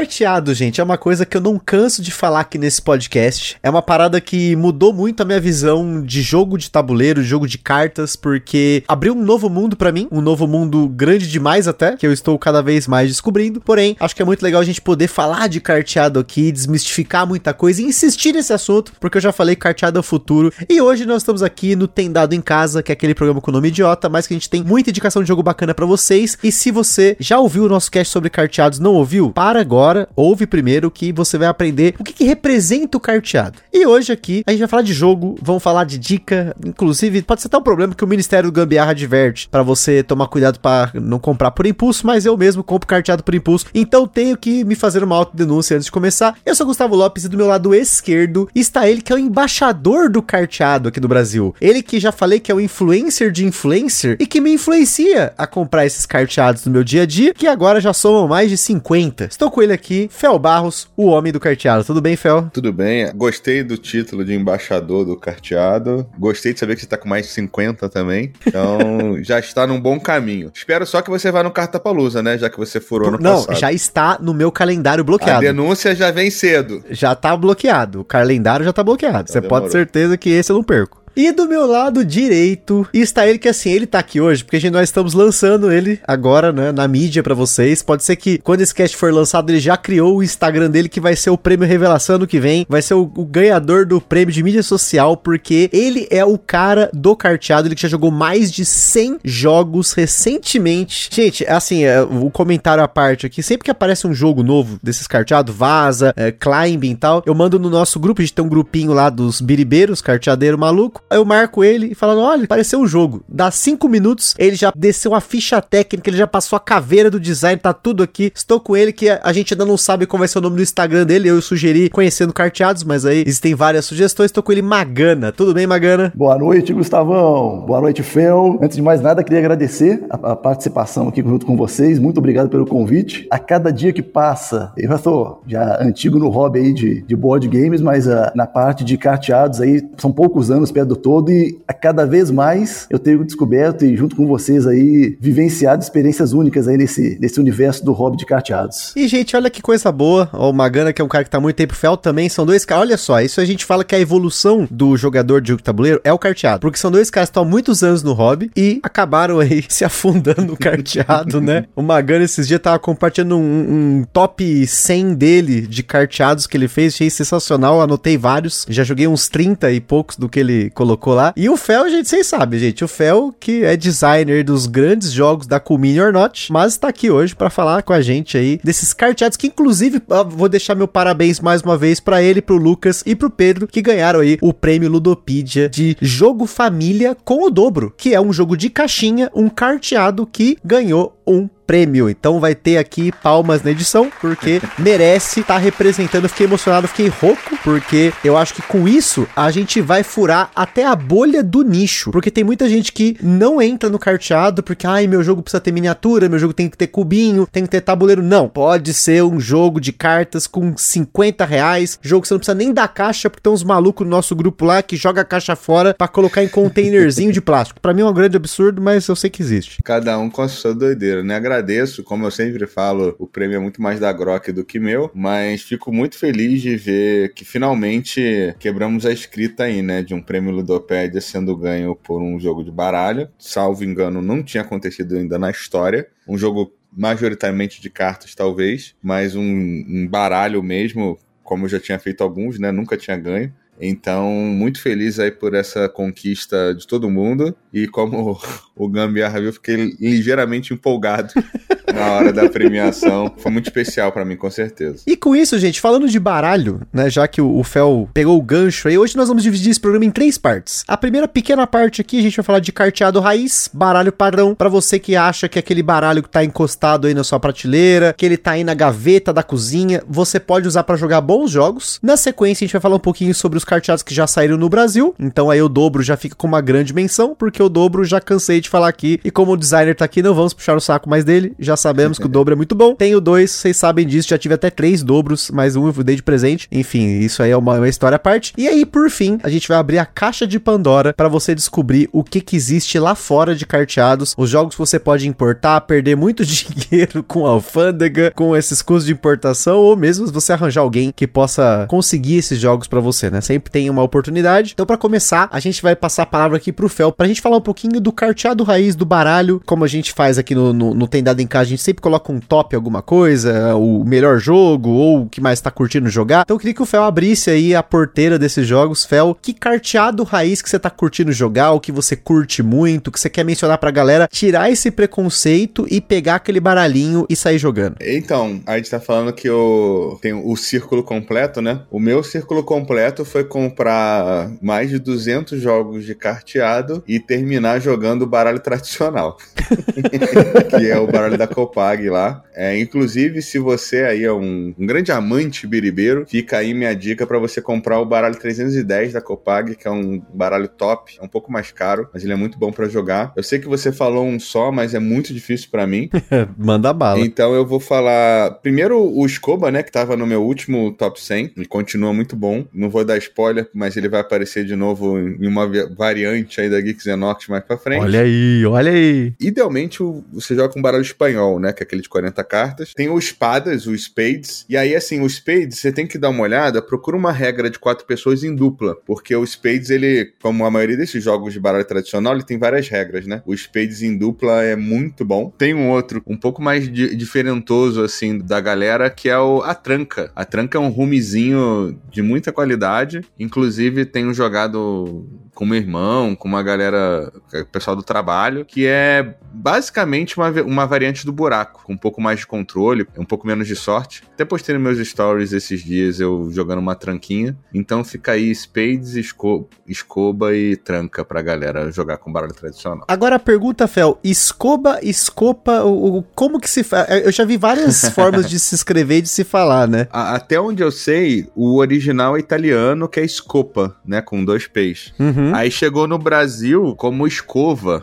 Carteado, gente, é uma coisa que eu não canso de falar aqui nesse podcast. É uma parada que mudou muito a minha visão de jogo de tabuleiro, jogo de cartas, porque abriu um novo mundo para mim, um novo mundo grande demais até, que eu estou cada vez mais descobrindo. Porém, acho que é muito legal a gente poder falar de carteado aqui, desmistificar muita coisa e insistir nesse assunto, porque eu já falei carteado é o futuro. E hoje nós estamos aqui no Tem Dado em Casa, que é aquele programa com nome idiota, mas que a gente tem muita indicação de jogo bacana para vocês. E se você já ouviu o nosso cast sobre carteados, não ouviu? Para agora agora, ouve primeiro que você vai aprender o que, que representa o carteado. E hoje aqui a gente vai falar de jogo, vamos falar de dica, inclusive pode ser até um problema que o Ministério do Gambiarra adverte para você tomar cuidado para não comprar por impulso, mas eu mesmo compro carteado por impulso, então tenho que me fazer uma autodenúncia antes de começar. Eu sou Gustavo Lopes e do meu lado esquerdo está ele que é o embaixador do carteado aqui do Brasil. Ele que já falei que é o influencer de influencer e que me influencia a comprar esses carteados no meu dia a dia, que agora já somam mais de 50. Estou com ele ele aqui, Fel Barros, o homem do carteado. Tudo bem, Fel? Tudo bem. Gostei do título de embaixador do carteado. Gostei de saber que você tá com mais de 50 também. Então, já está num bom caminho. Espero só que você vá no Cartapalusa, né? Já que você furou no Não, passado. já está no meu calendário bloqueado. A denúncia já vem cedo. Já tá bloqueado. O calendário já tá bloqueado. Então, você demorou. pode ter certeza que esse eu não perco. E do meu lado direito está ele que assim, ele tá aqui hoje porque gente, nós estamos lançando ele agora, né, na mídia para vocês. Pode ser que quando esse cast for lançado ele já criou o Instagram dele que vai ser o prêmio revelação no que vem, vai ser o, o ganhador do prêmio de mídia social porque ele é o cara do carteado, ele que já jogou mais de 100 jogos recentemente. Gente, assim, é, o comentário à parte aqui, sempre que aparece um jogo novo desses carteados, vaza, é, climbing e tal, eu mando no nosso grupo, a gente tem um grupinho lá dos biribeiros, carteadeiro maluco, eu marco ele e falando: olha, pareceu um jogo. Dá cinco minutos, ele já desceu a ficha técnica, ele já passou a caveira do design, tá tudo aqui. Estou com ele, que a gente ainda não sabe qual vai ser o nome do Instagram dele. Eu sugeri conhecendo carteados, mas aí existem várias sugestões. Estou com ele, Magana. Tudo bem, Magana? Boa noite, Gustavão. Boa noite, Fel. Antes de mais nada, queria agradecer a, a participação aqui junto com vocês. Muito obrigado pelo convite. A cada dia que passa, eu já estou já antigo no hobby aí de, de board games, mas uh, na parte de carteados aí, são poucos anos perto do todo e a cada vez mais eu tenho descoberto e junto com vocês aí vivenciado experiências únicas aí nesse, nesse universo do hobby de carteados. E gente, olha que coisa boa. O Magana, que é um cara que tá muito tempo fel também, são dois caras. Olha só, isso a gente fala que a evolução do jogador de jogo de tabuleiro é o carteado, porque são dois caras que estão há muitos anos no hobby e acabaram aí se afundando no carteado, né? O Magana esses dias tava compartilhando um, um top 100 dele de carteados que ele fez, achei sensacional, anotei vários, já joguei uns 30 e poucos do que ele colocou lá. E o Fel, gente, vocês sabem, gente. O Fel, que é designer dos grandes jogos da Cool or Not, mas está aqui hoje para falar com a gente aí desses carteados que, inclusive, vou deixar meu parabéns mais uma vez para ele, pro Lucas e pro Pedro, que ganharam aí o prêmio Ludopedia de Jogo Família com o dobro, que é um jogo de caixinha, um carteado que ganhou um prêmio. Então vai ter aqui palmas na edição, porque merece estar tá representando. fiquei emocionado, fiquei rouco, porque eu acho que com isso a gente vai furar até a bolha do nicho. Porque tem muita gente que não entra no carteado porque, ai, meu jogo precisa ter miniatura, meu jogo tem que ter cubinho, tem que ter tabuleiro. Não, pode ser um jogo de cartas com 50 reais, jogo que você não precisa nem dar caixa, porque tem uns malucos no nosso grupo lá que joga a caixa fora para colocar em containerzinho de plástico. Para mim é um grande absurdo, mas eu sei que existe. Cada um com a sua doideira, né? agradeço, como eu sempre falo, o prêmio é muito mais da Grok do que meu, mas fico muito feliz de ver que finalmente quebramos a escrita aí, né, de um prêmio Ludopédia sendo ganho por um jogo de baralho. Salvo engano, não tinha acontecido ainda na história. Um jogo majoritariamente de cartas, talvez, mas um, um baralho mesmo, como eu já tinha feito alguns, né, nunca tinha ganho. Então, muito feliz aí por essa conquista de todo mundo. E como o Gambiarra viu, fiquei ligeiramente empolgado na hora da premiação. Foi muito especial para mim, com certeza. E com isso, gente, falando de baralho, né, já que o, o Fel pegou o gancho aí, hoje nós vamos dividir esse programa em três partes. A primeira pequena parte aqui, a gente vai falar de carteado raiz, baralho padrão, para você que acha que aquele baralho que tá encostado aí na sua prateleira, que ele tá aí na gaveta da cozinha, você pode usar para jogar bons jogos. Na sequência, a gente vai falar um pouquinho sobre os carteados que já saíram no Brasil, então aí o dobro já fica com uma grande menção, porque o dobro já cansei de falar aqui, e como o designer tá aqui, não vamos puxar o saco mais dele, já sabemos que o dobro é muito bom. Tenho dois, vocês sabem disso, já tive até três dobros, mais um eu dei de presente. Enfim, isso aí é uma, uma história à parte. E aí, por fim, a gente vai abrir a caixa de Pandora para você descobrir o que que existe lá fora de carteados, os jogos que você pode importar, perder muito dinheiro com alfândega, com esses custos de importação, ou mesmo você arranjar alguém que possa conseguir esses jogos para você, né? Sempre tem uma oportunidade. Então, para começar, a gente vai passar a palavra aqui pro Fel pra gente falar um pouquinho do carteado raiz do baralho, como a gente faz aqui no, no, no Tem Dado em Casa, a gente sempre coloca um top alguma coisa, o melhor jogo, ou o que mais tá curtindo jogar. Então, eu queria que o Fel abrisse aí a porteira desses jogos. Fel, que carteado raiz que você tá curtindo jogar, o que você curte muito, que você quer mencionar pra galera, tirar esse preconceito e pegar aquele baralhinho e sair jogando. Então, a gente tá falando que eu tenho o círculo completo, né? O meu círculo completo foi comprar mais de 200 jogos de carteado e terminar jogando o baralho tradicional. que é o baralho da Copag lá. É, inclusive, se você aí é um, um grande amante biribeiro, fica aí minha dica para você comprar o baralho 310 da Copag, que é um baralho top, é um pouco mais caro, mas ele é muito bom para jogar. Eu sei que você falou um só, mas é muito difícil para mim. Manda bala. Então eu vou falar primeiro o Scoba, né, que tava no meu último top 100, ele continua muito bom. Não vou dar spoiler, mas ele vai aparecer de novo em uma variante aí da Geek Xenox mais pra frente. Olha aí, olha aí. Idealmente você joga com baralho espanhol, né, que é aquele de 40 cartas. Tem o espadas, o spades. E aí assim, o spades você tem que dar uma olhada, procura uma regra de quatro pessoas em dupla, porque o spades ele, como a maioria desses jogos de baralho tradicional, ele tem várias regras, né? O spades em dupla é muito bom. Tem um outro um pouco mais di diferentoso assim da galera que é o a tranca. A tranca é um rumezinho de muita qualidade, inclusive tenho jogado com meu irmão, com uma galera, pessoal do trabalho, que é basicamente uma, uma variante do buraco, com um pouco mais de controle, um pouco menos de sorte. Até postei nos meus stories esses dias eu jogando uma tranquinha. Então fica aí spades, esco escoba e tranca pra galera jogar com baralho tradicional. Agora a pergunta, Fel, escoba, escopa, o, o como que se faz? Eu já vi várias formas de se escrever e de se falar, né? A, até onde eu sei, o original é italiano, que é escopa, né, com dois P's. Uhum. Aí chegou no Brasil como escova.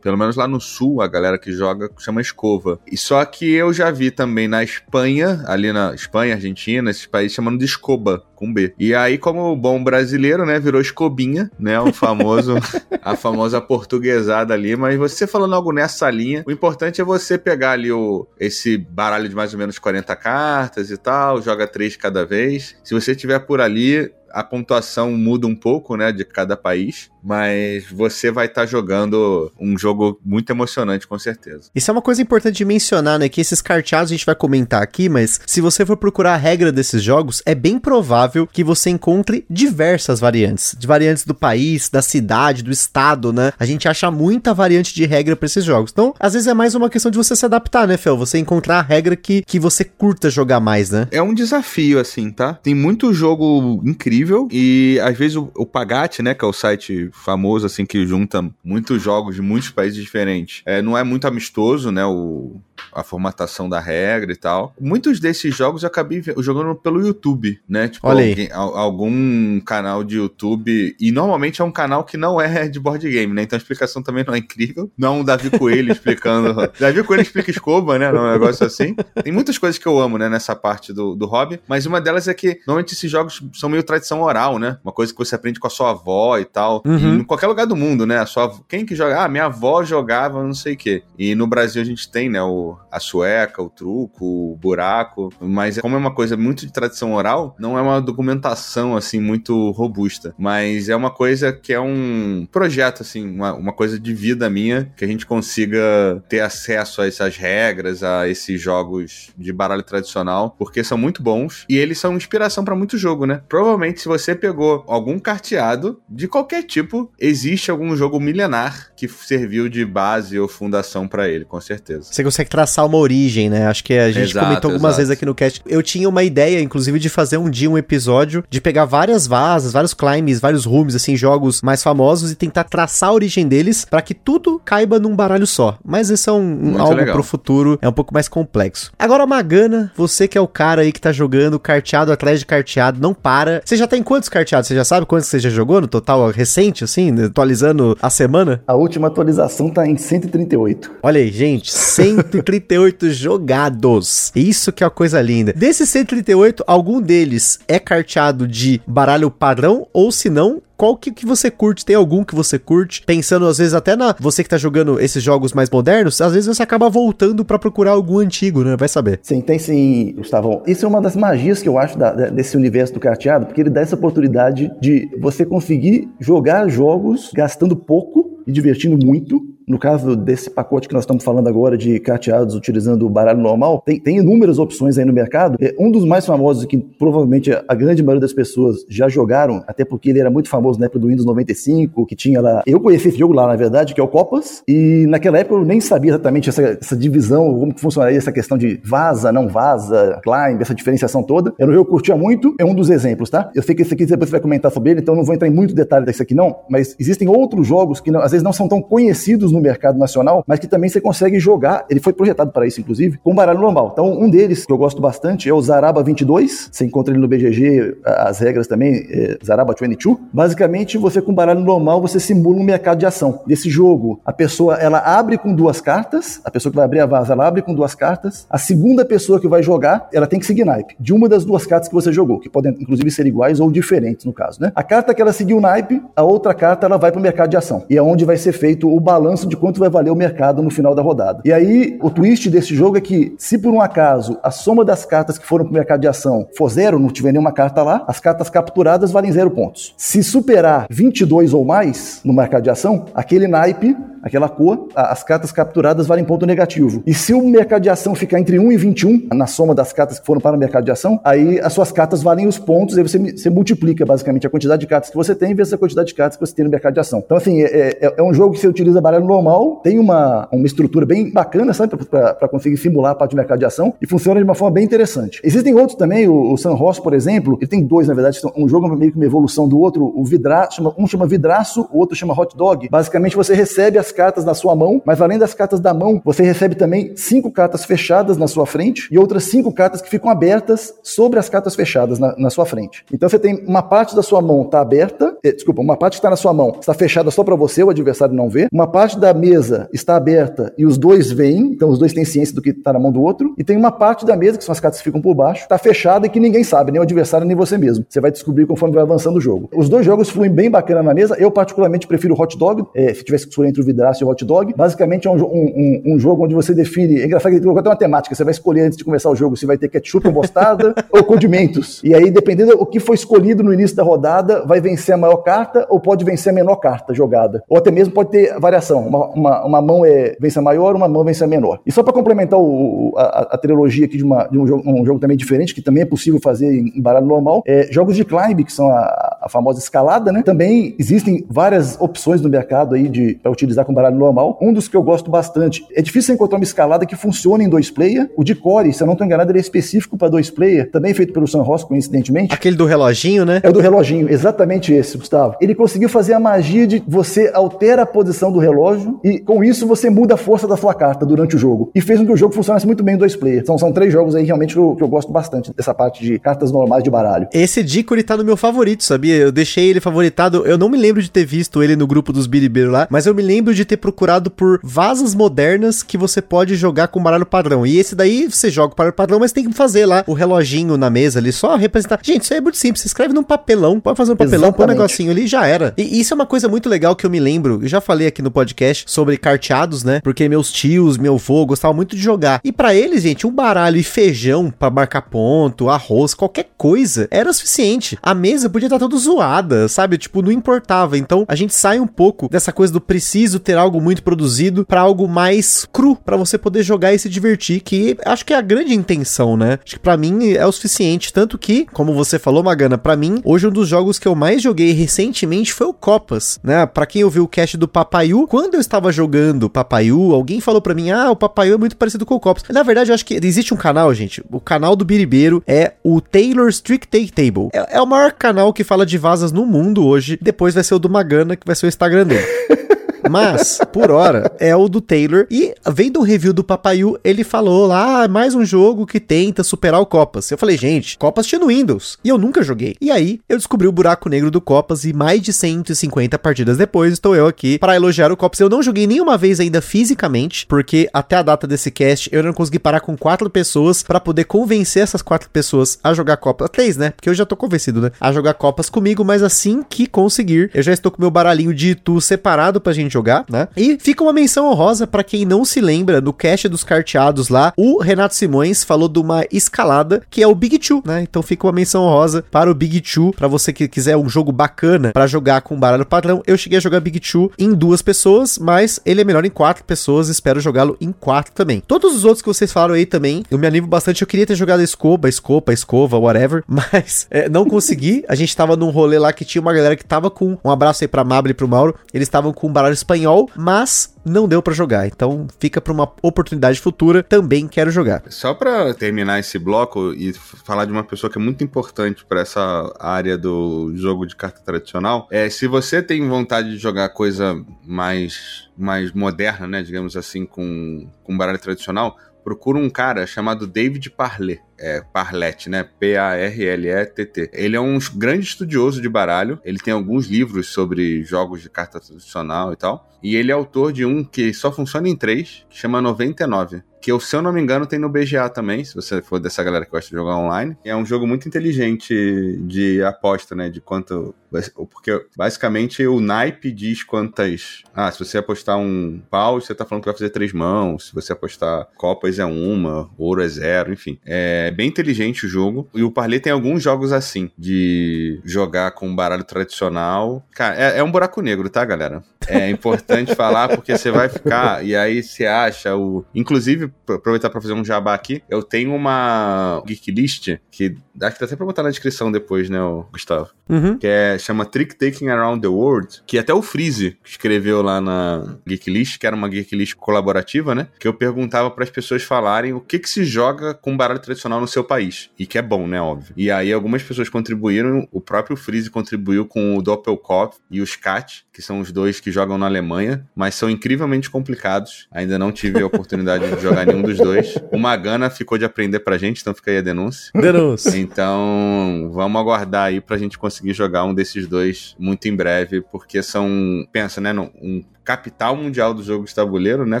Pelo menos lá no sul, a galera que joga chama escova. E só que eu já vi também na Espanha, ali na Espanha, Argentina, esses países chamando de escoba, com B. E aí, como bom brasileiro, né, virou escobinha, né, o famoso, a famosa portuguesada ali. Mas você falando algo nessa linha, o importante é você pegar ali o, esse baralho de mais ou menos 40 cartas e tal, joga três cada vez. Se você tiver por ali, a pontuação muda um pouco, né, de cada país, mas você vai estar tá jogando um jogo muito emocionante, com certeza. Isso é uma coisa importante de mencionar, né, que esses carteados a gente vai comentar aqui, mas se você for procurar a regra desses jogos, é bem provável que você encontre diversas variantes, de variantes do país, da cidade, do estado, né? A gente acha muita variante de regra para esses jogos. Então, às vezes é mais uma questão de você se adaptar, né, Fel? Você encontrar a regra que, que você curta jogar mais, né? É um desafio, assim, tá? Tem muito jogo incrível e às vezes o, o Pagate, né, que é o site famoso, assim, que junta muitos jogos de muitos países diferentes, é, não é muito amistoso, né, o, a formatação da regra e tal. Muitos desses jogos eu acabei jogando pelo YouTube, né? Tipo, alguém, algum canal de YouTube. E normalmente é um canal que não é de board game, né? Então a explicação também não é incrível. Não um Davi Coelho explicando. Davi Coelho explica escoba, né? Não é um negócio assim. Tem muitas coisas que eu amo, né? Nessa parte do, do hobby. Mas uma delas é que normalmente esses jogos são meio tradição oral, né? Uma coisa que você aprende com a sua avó e tal. Uhum. Em qualquer lugar do mundo, né? A sua, quem que joga? Ah, minha avó jogava não sei o quê. E no Brasil a gente tem, né? O, a sueca, o truco, o buraco, mas como é uma coisa muito de tradição oral, não é uma documentação assim muito robusta, mas é uma coisa que é um projeto assim, uma, uma coisa de vida minha que a gente consiga ter acesso a essas regras, a esses jogos de baralho tradicional, porque são muito bons e eles são inspiração para muito jogo, né? Provavelmente se você pegou algum carteado de qualquer tipo, existe algum jogo milenar que serviu de base ou fundação para ele, com certeza. Você consegue traçar uma origem, né? Acho que a gente Exato, comentou algumas exato. vezes aqui no cast. Eu tinha uma ideia, inclusive, de fazer um dia um episódio episódio, de pegar várias vasas, vários climbs, vários rooms, assim, jogos mais famosos e tentar traçar a origem deles para que tudo caiba num baralho só. Mas isso é um, um algo legal. pro futuro, é um pouco mais complexo. Agora, Magana, você que é o cara aí que tá jogando carteado atrás de carteado, não para. Você já tem quantos carteados? Você já sabe quantos você já jogou no total recente, assim, atualizando a semana? A última atualização tá em 138. Olha aí, gente, 138 jogados. Isso que é uma coisa linda. Desses 138, algum deles é carteado de baralho padrão ou se não, qual que, que você curte? Tem algum que você curte? Pensando às vezes até na você que tá jogando esses jogos mais modernos, às vezes você acaba voltando para procurar algum antigo, né? Vai saber. Sim, tem sim, Gustavão. Isso é uma das magias que eu acho da, desse universo do carteado, porque ele dá essa oportunidade de você conseguir jogar jogos gastando pouco e divertindo muito no caso desse pacote que nós estamos falando agora de carteados utilizando o baralho normal, tem, tem inúmeras opções aí no mercado. É, um dos mais famosos que provavelmente a grande maioria das pessoas já jogaram, até porque ele era muito famoso na época do Windows 95, que tinha lá. Eu conheci esse jogo lá, na verdade, que é o Copas, e naquela época eu nem sabia exatamente essa, essa divisão, como que funcionaria essa questão de vaza, não vaza, climb, essa diferenciação toda. Era um jogo que eu curtia muito, é um dos exemplos, tá? Eu sei que esse aqui depois você vai comentar sobre ele, então não vou entrar em muito detalhe desse aqui não, mas existem outros jogos que não, às vezes não são tão conhecidos no no mercado nacional, mas que também você consegue jogar. Ele foi projetado para isso, inclusive, com baralho normal. Então, um deles que eu gosto bastante é o Zaraba 22. Você encontra ele no BGG, as regras também, é Zaraba 22. Basicamente, você com baralho normal, você simula um mercado de ação. Desse jogo, a pessoa ela abre com duas cartas, a pessoa que vai abrir a vaza, ela abre com duas cartas. A segunda pessoa que vai jogar, ela tem que seguir naipe de uma das duas cartas que você jogou, que podem inclusive ser iguais ou diferentes no caso, né? A carta que ela seguiu naipe, a outra carta ela vai para o mercado de ação. E é onde vai ser feito o balanço de quanto vai valer o mercado no final da rodada. E aí, o twist desse jogo é que, se por um acaso a soma das cartas que foram para o mercado de ação for zero, não tiver nenhuma carta lá, as cartas capturadas valem zero pontos. Se superar 22 ou mais no mercado de ação, aquele naipe aquela cor, as cartas capturadas valem ponto negativo. E se o mercado de ação ficar entre 1 e 21, na soma das cartas que foram para o mercado de ação, aí as suas cartas valem os pontos, aí você, você multiplica basicamente a quantidade de cartas que você tem vezes a quantidade de cartas que você tem no mercado de ação. Então, assim, é, é, é um jogo que você utiliza baralho normal, tem uma, uma estrutura bem bacana, sabe, para conseguir simular a parte de mercado de ação e funciona de uma forma bem interessante. Existem outros também, o, o San Ross, por exemplo, ele tem dois, na verdade, um jogo meio que uma evolução do outro, o Vidraço, um chama Vidraço, o outro chama Hot Dog. Basicamente, você recebe as cartas na sua mão, mas além das cartas da mão, você recebe também cinco cartas fechadas na sua frente e outras cinco cartas que ficam abertas sobre as cartas fechadas na, na sua frente. Então você tem uma parte da sua mão está aberta, eh, desculpa, uma parte que está na sua mão está fechada só para você, o adversário não vê. Uma parte da mesa está aberta e os dois veem, então os dois têm ciência do que está na mão do outro. E tem uma parte da mesa, que são as cartas que ficam por baixo, está fechada e que ninguém sabe, nem o adversário nem você mesmo. Você vai descobrir conforme vai avançando o jogo. Os dois jogos fluem bem bacana na mesa. Eu particularmente prefiro o Hot Dog, é, se tivesse que escolher entre o Vidraço e o Hot Dog. Basicamente é um, um, um, jogo onde você define. É engraçado que ele colocou até uma temática. Você vai escolher antes de começar o jogo se vai ter ketchup ou mostarda ou condimentos. E aí, dependendo do que foi escolhido no início da rodada, vai vencer a maior carta ou pode vencer a menor carta jogada. Ou até mesmo pode ter variação. Uma, uma, uma mão é, vence a maior, uma mão vence a menor. E só para complementar o, a, a, trilogia aqui de, uma, de um, jogo, um jogo também diferente, que também é possível fazer em baralho normal, é jogos de climb, que são a, a famosa escalada, né? Também existem várias opções no mercado aí de para utilizar com baralho normal. Um dos que eu gosto bastante. É difícil encontrar uma escalada que funcione em dois player. O de core, se eu não estou enganado, ele é específico para dois player, também feito pelo San Ross, coincidentemente. Aquele do reloginho, né? É o do reloginho, exatamente esse, Gustavo. Ele conseguiu fazer a magia de você altera a posição do relógio e com isso você muda a força da sua carta durante o jogo. E fez com que o jogo funcionasse muito bem em dois player. Então são três jogos aí realmente que eu, que eu gosto bastante dessa parte de cartas normais de baralho. Esse Dicory tá no meu favorito, sabia? Eu deixei ele favoritado. Eu não me lembro de ter visto ele no grupo dos Biribeiro lá, mas eu me lembro de ter procurado por vasas modernas que você pode jogar com baralho padrão. E esse daí você joga com baralho padrão, mas tem que fazer lá o reloginho na mesa ali, só representar. Gente, isso aí é muito simples. Você escreve num papelão, pode fazer um papelão, Exatamente. põe um negocinho ali já era. E isso é uma coisa muito legal que eu me lembro. Eu já falei aqui no podcast sobre carteados, né? Porque meus tios, meu avô gostavam muito de jogar. E para eles, gente, um baralho e feijão para marcar ponto, arroz, qualquer coisa era suficiente. A mesa podia estar toda zoada, sabe? Tipo, não importava. Então, a gente sai um pouco dessa coisa do preciso ter algo muito produzido para algo mais cru para você poder jogar e se divertir, que acho que é a grande intenção, né? Acho que para mim é o suficiente, tanto que, como você falou, Magana, para mim, hoje um dos jogos que eu mais joguei recentemente foi o Copas, né? Para quem ouviu o cast do Papaiu, quando eu estava jogando Papaiu, alguém falou para mim: "Ah, o Papaiu é muito parecido com o Copas". Na verdade, eu acho que existe um canal, gente, o canal do Biribeiro é o Taylor's Trick Take Table. É, é o maior canal que fala de vasas no mundo hoje. Depois vai ser o do Magana, que vai ser o Instagram dele. Mas, por hora, é o do Taylor. E vendo o review do Papaiu, ele falou lá, ah, mais um jogo que tenta superar o Copas. Eu falei, gente, Copas tinha no Windows. E eu nunca joguei. E aí, eu descobri o buraco negro do Copas e mais de 150 partidas depois, estou eu aqui para elogiar o Copas. Eu não joguei nenhuma vez ainda fisicamente, porque até a data desse cast eu não consegui parar com quatro pessoas para poder convencer essas quatro pessoas a jogar Copas. Três, né? Porque eu já tô convencido, né? A jogar Copas comigo, mas assim que conseguir, eu já estou com meu baralhinho de Itu separado pra gente jogar, né? E fica uma menção honrosa para quem não se lembra, no cast dos carteados lá, o Renato Simões falou de uma escalada que é o Big Two, né? Então fica uma menção honrosa para o Big Two, para você que quiser um jogo bacana para jogar com baralho padrão. Eu cheguei a jogar Big Two em duas pessoas, mas ele é melhor em quatro pessoas, espero jogá-lo em quatro também. Todos os outros que vocês falaram aí também, eu me animo bastante, eu queria ter jogado escoba, escopa, escova, whatever, mas é, não consegui. A gente tava num rolê lá que tinha uma galera que tava com, um abraço aí pra Mabel e pro Mauro, eles estavam com um baralho espanhol, mas não deu para jogar. Então fica para uma oportunidade futura, também quero jogar. Só para terminar esse bloco e falar de uma pessoa que é muito importante para essa área do jogo de carta tradicional, é se você tem vontade de jogar coisa mais mais moderna, né, digamos assim, com com baralho tradicional, procura um cara chamado David Parlet é, Parlet, né? P-A-R-L-E-T-T. Ele é um grande estudioso de baralho. Ele tem alguns livros sobre jogos de carta tradicional e tal. E ele é autor de um que só funciona em três, que chama 99 que se eu não me engano, tem no BGA também, se você for dessa galera que gosta de jogar online. É um jogo muito inteligente de aposta, né? De quanto. Porque basicamente o naipe diz quantas. Ah, se você apostar um pau, você tá falando que vai fazer três mãos. Se você apostar copas é uma, ouro é zero, enfim. É bem inteligente o jogo. E o Parley tem alguns jogos assim, de jogar com baralho tradicional. Cara, é, é um buraco negro, tá, galera? É importante falar porque você vai ficar. E aí você acha o. Inclusive, aproveitar para fazer um jabá aqui, eu tenho uma geek list que acho que dá até pra botar na descrição depois, né, Gustavo? Uhum. Que é, chama Trick Taking Around the World, que até o Freeze escreveu lá na geek list, que era uma geek list colaborativa, né? Que eu perguntava para as pessoas falarem o que que se joga com baralho tradicional no seu país. E que é bom, né, óbvio. E aí algumas pessoas contribuíram, o próprio Freeze contribuiu com o Doppelkopf e o Skat, que são os dois que jogam na Alemanha, mas são incrivelmente complicados. Ainda não tive a oportunidade de jogar nenhum dos dois. O Magana ficou de aprender pra gente, então fica aí a denúncia. Denúncia. Então, vamos aguardar aí pra gente conseguir jogar um desses dois muito em breve, porque são, pensa, né, um capital mundial do jogo de tabuleiro, né,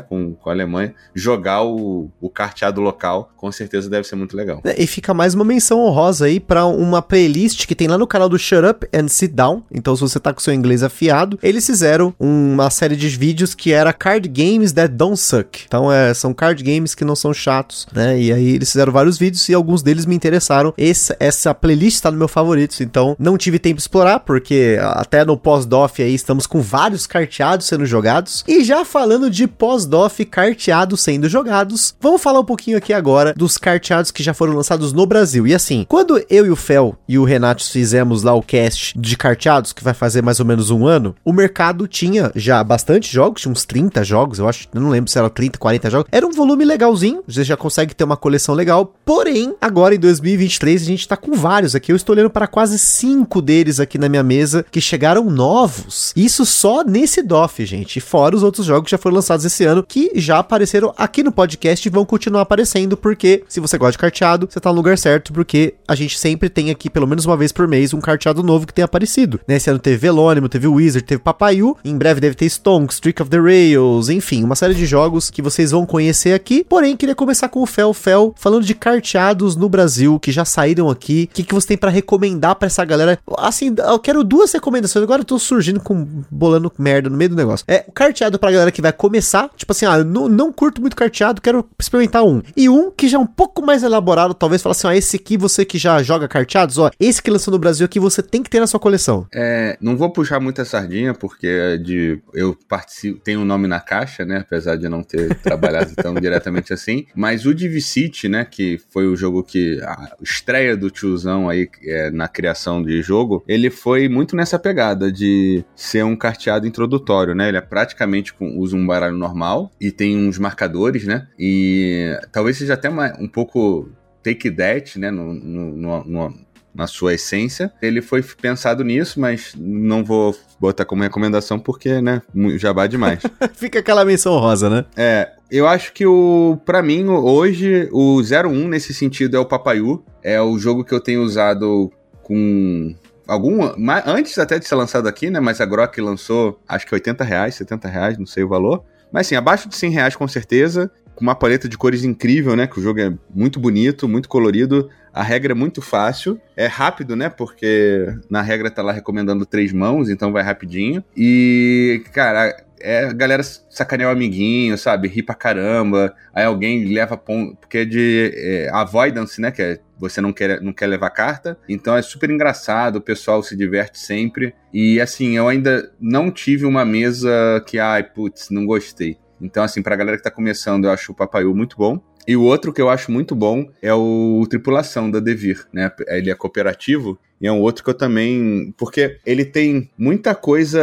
com, com a Alemanha, jogar o, o carteado local, com certeza deve ser muito legal. É, e fica mais uma menção honrosa aí para uma playlist que tem lá no canal do Shut Up and Sit Down. Então, se você tá com seu inglês afiado, eles fizeram uma série de vídeos que era Card Games That Don't Suck. Então, é, são card games que não são chatos, né? E aí eles fizeram vários vídeos e alguns deles me interessaram. Esse, essa playlist tá no meu favoritos, então não tive tempo de explorar, porque até no pós-doff aí estamos com vários carteados sendo jogados. E já falando de pós-doff carteados sendo jogados, vamos falar um pouquinho aqui agora dos carteados que já foram lançados no Brasil. E assim, quando eu e o Fel e o Renato fizemos lá o cast de carteados, que vai fazer mais ou menos um ano, o mercado tinha já bastante jogos, tinha uns 30 jogos, eu acho, eu não lembro se era 30, 40 jogos. Era um volume legalzinho, você já consegue ter uma coleção legal. Porém, agora em 2023 a gente tá com vários aqui. Eu estou olhando para quase cinco deles aqui na minha mesa que chegaram novos. Isso só nesse DOF, gente gente. Fora os outros jogos que já foram lançados esse ano, que já apareceram aqui no podcast e vão continuar aparecendo, porque se você gosta de carteado, você tá no lugar certo, porque a gente sempre tem aqui, pelo menos uma vez por mês, um carteado novo que tem aparecido. Nesse ano teve Velônimo, teve Wizard, teve Papaiu, em breve deve ter Stonks, Trick of the Rails, enfim, uma série de jogos que vocês vão conhecer aqui. Porém, queria começar com o Fel Fel, falando de carteados no Brasil, que já saíram aqui. O que, que você tem para recomendar para essa galera? Assim, eu quero duas recomendações, agora eu tô surgindo com bolando merda no meio do negócio. É, o carteado pra galera que vai começar, tipo assim, ah, não, não curto muito carteado, quero experimentar um. E um que já é um pouco mais elaborado, talvez falar assim, ó, esse aqui você que já joga carteados, ó, esse que lançou no Brasil aqui você tem que ter na sua coleção. É, não vou puxar muita sardinha, porque é de eu participo, tenho um nome na caixa, né, apesar de não ter trabalhado tão diretamente assim, mas o Divi City, né, que foi o jogo que, a estreia do tiozão aí é, na criação de jogo, ele foi muito nessa pegada de ser um carteado introdutório, né, ele é praticamente com, usa um baralho normal e tem uns marcadores, né, e talvez seja até uma, um pouco take that, né, no, no, no, na sua essência. Ele foi pensado nisso, mas não vou botar como recomendação porque, né, jabá demais. Fica aquela menção rosa, né? É, eu acho que o, para mim, hoje, o 01 nesse sentido é o Papaiu. É o jogo que eu tenho usado com algum antes até de ser lançado aqui, né? Mas a Grok lançou, acho que 80 reais, 70 reais, não sei o valor. Mas sim, abaixo de 100 reais com certeza com uma paleta de cores incrível, né? Que o jogo é muito bonito, muito colorido. A regra é muito fácil. É rápido, né? Porque na regra tá lá recomendando três mãos, então vai rapidinho. E, cara, é a galera sacanear o amiguinho, sabe? Rir pra caramba. Aí alguém leva ponto. Porque é de é, avoidance, né? Que é você não quer, não quer levar carta. Então é super engraçado, o pessoal se diverte sempre. E assim, eu ainda não tive uma mesa que, ai, putz, não gostei. Então, assim, pra galera que tá começando, eu acho o Papaiu muito bom. E o outro que eu acho muito bom é o Tripulação da Devir, né? Ele é cooperativo e é um outro que eu também. Porque ele tem muita coisa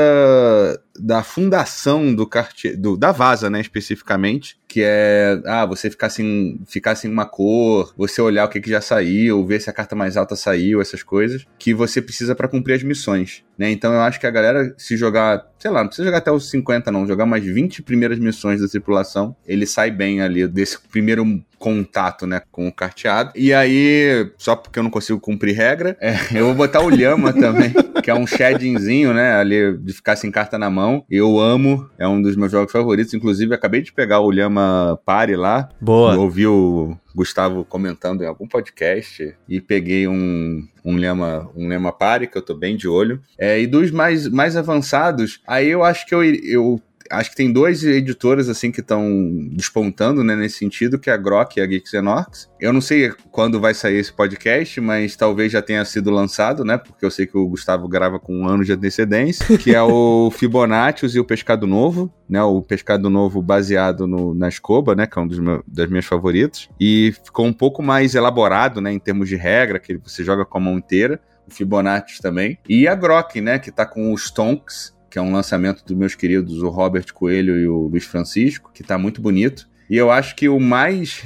da fundação do Cartier, do, da Vaza, né, especificamente, que é, ah, você ficar sem, ficar sem uma cor, você olhar o que, que já saiu, ver se a carta mais alta saiu, essas coisas, que você precisa para cumprir as missões, né? Então eu acho que a galera, se jogar, sei lá, não precisa jogar até os 50 não, jogar umas 20 primeiras missões da tripulação, ele sai bem ali desse primeiro contato, né, com o carteado. E aí, só porque eu não consigo cumprir regra, é, eu vou botar o Lhama também, que é um shadingzinho, né, ali de ficar sem carta na mão. Eu amo, é um dos meus jogos favoritos. Inclusive, acabei de pegar o Lhama Pare lá. Boa. Ouvi o Gustavo comentando em algum podcast e peguei um, um lema um lema pare que eu tô bem de olho. É, e dos mais, mais avançados, aí eu acho que eu, eu acho que tem duas editoras assim que estão despontando, né, nesse sentido, que é a Grok e a Geeks Orcs. Eu não sei quando vai sair esse podcast, mas talvez já tenha sido lançado, né, porque eu sei que o Gustavo grava com um ano de antecedência, que é o Fibonacci e o Pescado Novo, né, o Pescado Novo baseado no, na Escoba, né, que é um dos meus, das minhas favoritas, e ficou um pouco mais elaborado, né, em termos de regra, que você joga com a mão inteira, o Fibonacci também, e a Grok, né, que tá com os Tonks, que é um lançamento dos meus queridos, o Robert Coelho e o Luiz Francisco, que está muito bonito. E eu acho que o mais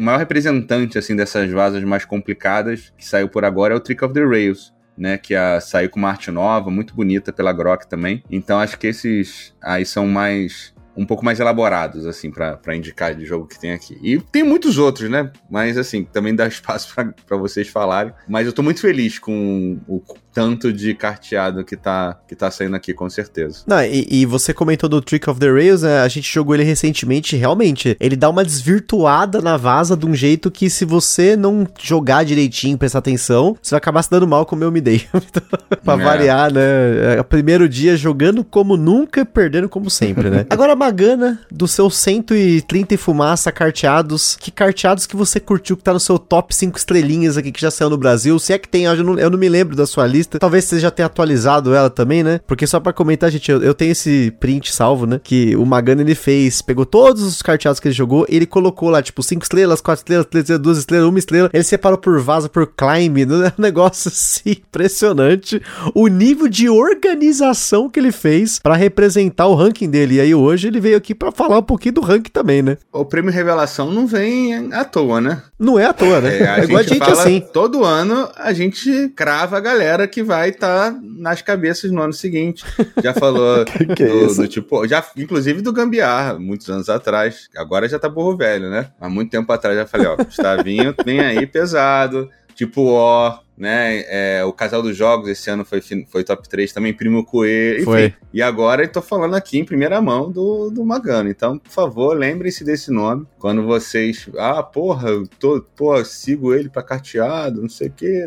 maior representante assim dessas vasas mais complicadas que saiu por agora é o Trick of the Rails, né, que a, saiu com uma arte nova, muito bonita pela Grok também. Então acho que esses aí são mais um pouco mais elaborados, assim, para indicar de jogo que tem aqui. E tem muitos outros, né? Mas, assim, também dá espaço para vocês falarem. Mas eu tô muito feliz com o tanto de carteado que tá, que tá saindo aqui, com certeza. Não, e, e você comentou do Trick of the Rails, né? A gente jogou ele recentemente, realmente, ele dá uma desvirtuada na vaza de um jeito que se você não jogar direitinho, prestar atenção, você vai acabar se dando mal como eu me dei. pra é. variar, né? É, primeiro dia jogando como nunca, perdendo como sempre, né? Agora, Magana, do seu 130 e fumaça carteados, que carteados que você curtiu que tá no seu top 5 estrelinhas aqui que já saiu no Brasil? Se é que tem, eu não, eu não me lembro da sua lista lista. Talvez você já tenha atualizado ela também, né? Porque só para comentar, gente, eu, eu, tenho esse print salvo, né? Que o Magana ele fez, pegou todos os carteados que ele jogou ele colocou lá, tipo, 5 estrelas, 4 estrelas, 3 estrelas, 2 estrelas, 1 estrela. Ele separou por vaza, por climb, né? um negócio assim impressionante. O nível de organização que ele fez para representar o ranking dele. E aí hoje ele veio aqui para falar um pouquinho do ranking também, né? O prêmio Revelação não vem à toa, né? Não é à toa, né? É, a, é gente, a gente fala, assim. Todo ano a gente crava a galera que vai estar tá nas cabeças no ano seguinte. Já falou que que é do, do, tipo, já, inclusive do Gambiarra, muitos anos atrás. Agora já tá burro velho, né? Há muito tempo atrás já falei, ó, Gustavinho vem aí pesado, tipo ó, né? É, o Casal dos Jogos esse ano foi, foi top 3 também, Primo Coelho. Foi. E agora eu tô falando aqui em primeira mão do, do Magano. Então, por favor, lembrem-se desse nome. Quando vocês. Ah, porra, eu tô, pô, sigo ele pra carteado, não sei o que,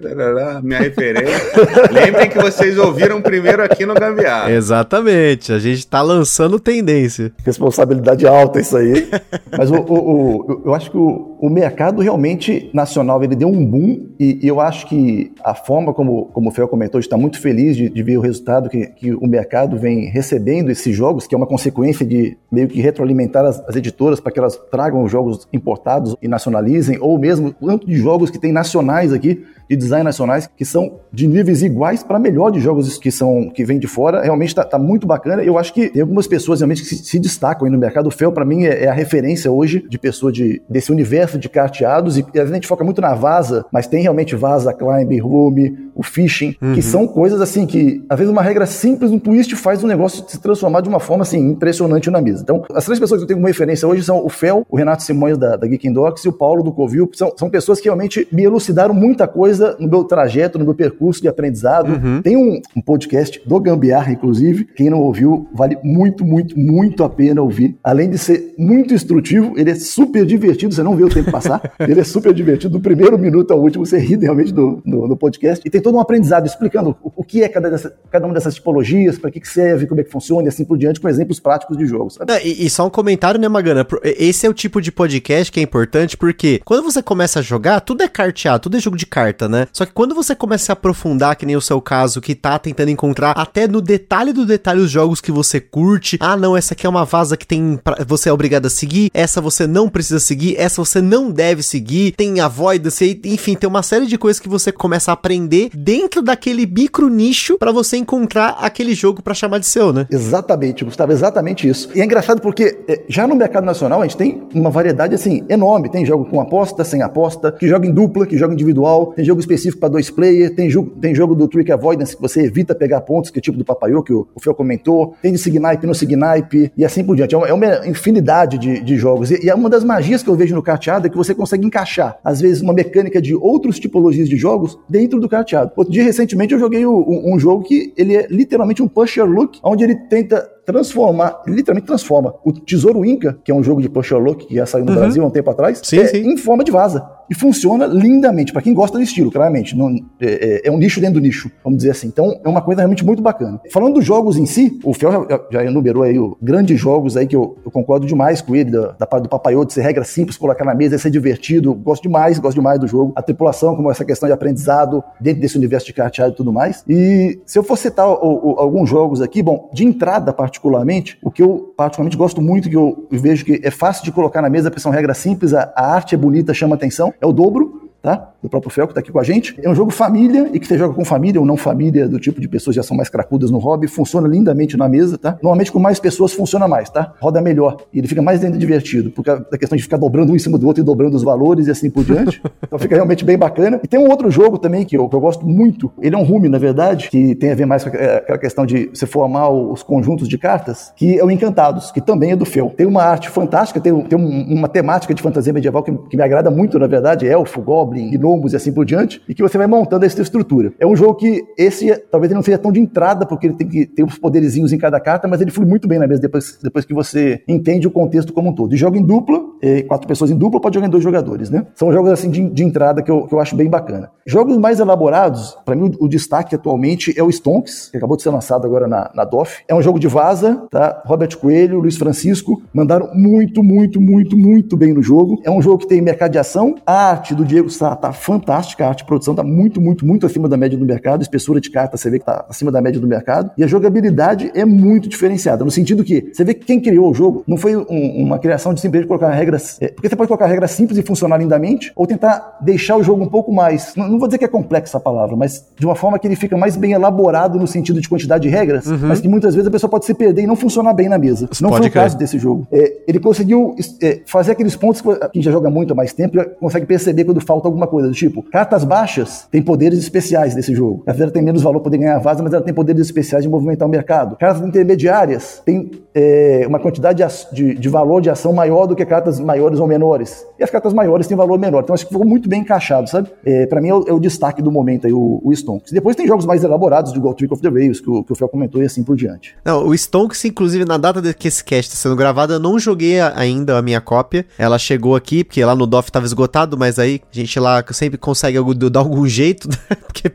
minha referência. Lembrem que vocês ouviram primeiro aqui no Gambiarra. Exatamente. A gente tá lançando tendência. Responsabilidade alta isso aí. Mas o, o, o, eu acho que o, o mercado realmente nacional ele deu um boom e, e eu acho que a forma como, como o Fel comentou, está muito feliz de, de ver o resultado que, que o mercado vem recebendo esses jogos, que é uma consequência de meio que retroalimentar as, as editoras para que elas tragam jogos importados e nacionalizem, ou mesmo tanto de jogos que tem nacionais aqui, de design nacionais, que são de níveis iguais para melhor de jogos que são que vêm de fora. Realmente está tá muito bacana. Eu acho que tem algumas pessoas realmente que se, se destacam aí no mercado. O Fel, para mim, é, é, a referência hoje de pessoa de, desse universo de carteados. E, e a gente foca muito na Vaza, mas tem realmente Vaza, Climb, Room, o Phishing, uhum. que são coisas assim que, às vezes, uma regra simples, um twist faz o negócio se transformar de uma forma assim impressionante na mesa. Então, as três pessoas que eu tenho como referência hoje são o Fel, o Renato Simões da, da Geek Docs e o Paulo do Covil. São, são pessoas que realmente me elucidaram muita coisa no meu trajeto trajeto, no meu percurso de aprendizado. Uhum. Tem um, um, podcast do Gambiarra, inclusive. Quem não ouviu, vale muito, muito, muito a pena ouvir. Além de ser muito instrutivo, ele é super divertido. Você não vê o tempo passar. ele é super divertido. Do primeiro minuto ao último, você ri realmente do, do, do podcast. E tem todo um aprendizado explicando o, o que é cada, dessa, cada uma dessas tipologias, para que, que serve, como é que funciona e assim por diante, com exemplos práticos de jogos. e, e, só um comentário, né, Magana? Esse é o tipo de podcast que é importante porque quando você começa a jogar, tudo é carteado, tudo é jogo de carta, né? Só que quando você começa a aprofundar, que nem o seu caso, que tá tentando encontrar até no detalhe do detalhe os jogos que você curte. Ah, não, essa aqui é uma vaza que tem pra, você é obrigado a seguir, essa você não precisa seguir, essa você não deve seguir, tem a avoidance, enfim, tem uma série de coisas que você começa a aprender dentro daquele micro nicho para você encontrar aquele jogo para chamar de seu, né? Exatamente, Gustavo, exatamente isso. E é engraçado porque é, já no mercado nacional a gente tem uma variedade assim enorme, tem jogo com aposta, sem aposta, que joga em dupla, que joga individual, tem jogo específico para dois players, tem jogo, tem jogo do Trick Avoidance que você evita pegar pontos, que é tipo do Papaiô, que o, o Fel comentou. Tem de Signipe no Signipe e assim por diante. É uma, é uma infinidade de, de jogos. E, e, é uma das magias que eu vejo no carteado é que você consegue encaixar, às vezes, uma mecânica de outras tipologias de jogos dentro do carteado. Outro dia, recentemente, eu joguei um, um jogo que ele é literalmente um pusher look, onde ele tenta transformar, literalmente transforma o Tesouro Inca, que é um jogo de look que já saiu no uhum. Brasil há um tempo atrás, sim, é, sim. em forma de vaza. E funciona lindamente, para quem gosta do estilo, claramente. Não, é, é, é, um nicho dentro do nicho, vamos dizer assim. Então, é uma coisa realmente muito bacana. Falando dos jogos em si, o Fel já, já enumerou aí o, grandes jogos aí que eu, eu concordo demais com ele, da, da parte do Papaiô, de ser regra simples, colocar na mesa, ser divertido. Gosto demais, gosto demais do jogo. A tripulação, como essa questão de aprendizado dentro desse universo de carteado e tudo mais. E se eu for citar o, o, alguns jogos aqui, bom, de entrada particularmente, o que eu particularmente gosto muito, que eu vejo que é fácil de colocar na mesa, porque são regras simples, a, a arte é bonita, chama atenção, é o dobro tá? Do próprio Fel, que está aqui com a gente. É um jogo família e que você joga com família ou não família, do tipo de pessoas que já são mais cracudas no hobby. Funciona lindamente na mesa, tá? Normalmente com mais pessoas funciona mais, tá? Roda melhor e ele fica mais dentro divertido, porque da questão de ficar dobrando um em cima do outro e dobrando os valores e assim por diante. então fica realmente bem bacana. E tem um outro jogo também que eu, que eu gosto muito. Ele é um rume, na verdade, que tem a ver mais com aquela questão de você formar os conjuntos de cartas, que é o Encantados, que também é do Fel. Tem uma arte fantástica, tem, tem uma temática de fantasia medieval que, que me agrada muito, na verdade, elfo, goblin, Goblin, Gnomos e assim por diante, e que você vai montando essa estrutura. É um jogo que esse talvez ele não seja tão de entrada, porque ele tem que ter uns poderizinhos em cada carta, mas ele flui muito bem na mesa depois, depois que você entende o contexto como um todo. E joga em dupla, é, quatro pessoas em dupla, pode jogar em dois jogadores, né? São jogos assim de, de entrada que eu, que eu acho bem bacana. Jogos mais elaborados, para mim o, o, destaque atualmente é o Stonks, que acabou de ser lançado agora na, na DOF. É um jogo de vaza, tá? Robert Coelho, Luiz Francisco mandaram muito, muito, muito, muito bem no jogo. É um jogo que tem mercado de ação, arte do Diego Sá tá fantástica, a arte de produção tá muito, muito, muito acima da média do mercado, espessura de carta você vê que tá acima da média do mercado, e a jogabilidade é muito diferenciada, no sentido que você vê que quem criou o jogo não foi um, uma criação de simplesmente colocar regras, é, porque você pode colocar regras simples e funcionar lindamente, ou tentar deixar o jogo um pouco mais, não, não, vou dizer que é complexa a palavra, mas de uma forma que ele fica mais bem elaborado no sentido de quantidade de regras, uhum. mas que muitas vezes a pessoa pode se perder e não funcionar bem na mesa. Isso não foi o caso desse jogo. É, ele conseguiu é, fazer aqueles pontos que quem já joga muito há mais tempo consegue perceber quando falta alguma coisa do tipo, cartas baixas têm poderes especiais nesse jogo. A Vera tem menos valor poder ganhar vaza, mas ela tem poderes especiais de movimentar o mercado. Cartas intermediárias têm é, uma quantidade de, de, valor de ação maior do que cartas maiores ou menores. E as cartas maiores têm valor menor. Então acho que ficou muito bem encaixado, sabe? É, para mim é o, é o, destaque do momento aí, o, o Stonks. Depois tem jogos mais elaborados, igual Trick of the Rails, que o, que o Fel comentou e assim por diante. Não, o Stonks, inclusive, na data de que esse cast está sendo gravado, eu não joguei ainda a minha cópia. Ela chegou aqui, porque lá no DOF estava esgotado, mas aí a gente lá sempre consegue dar algum jeito, né? Porque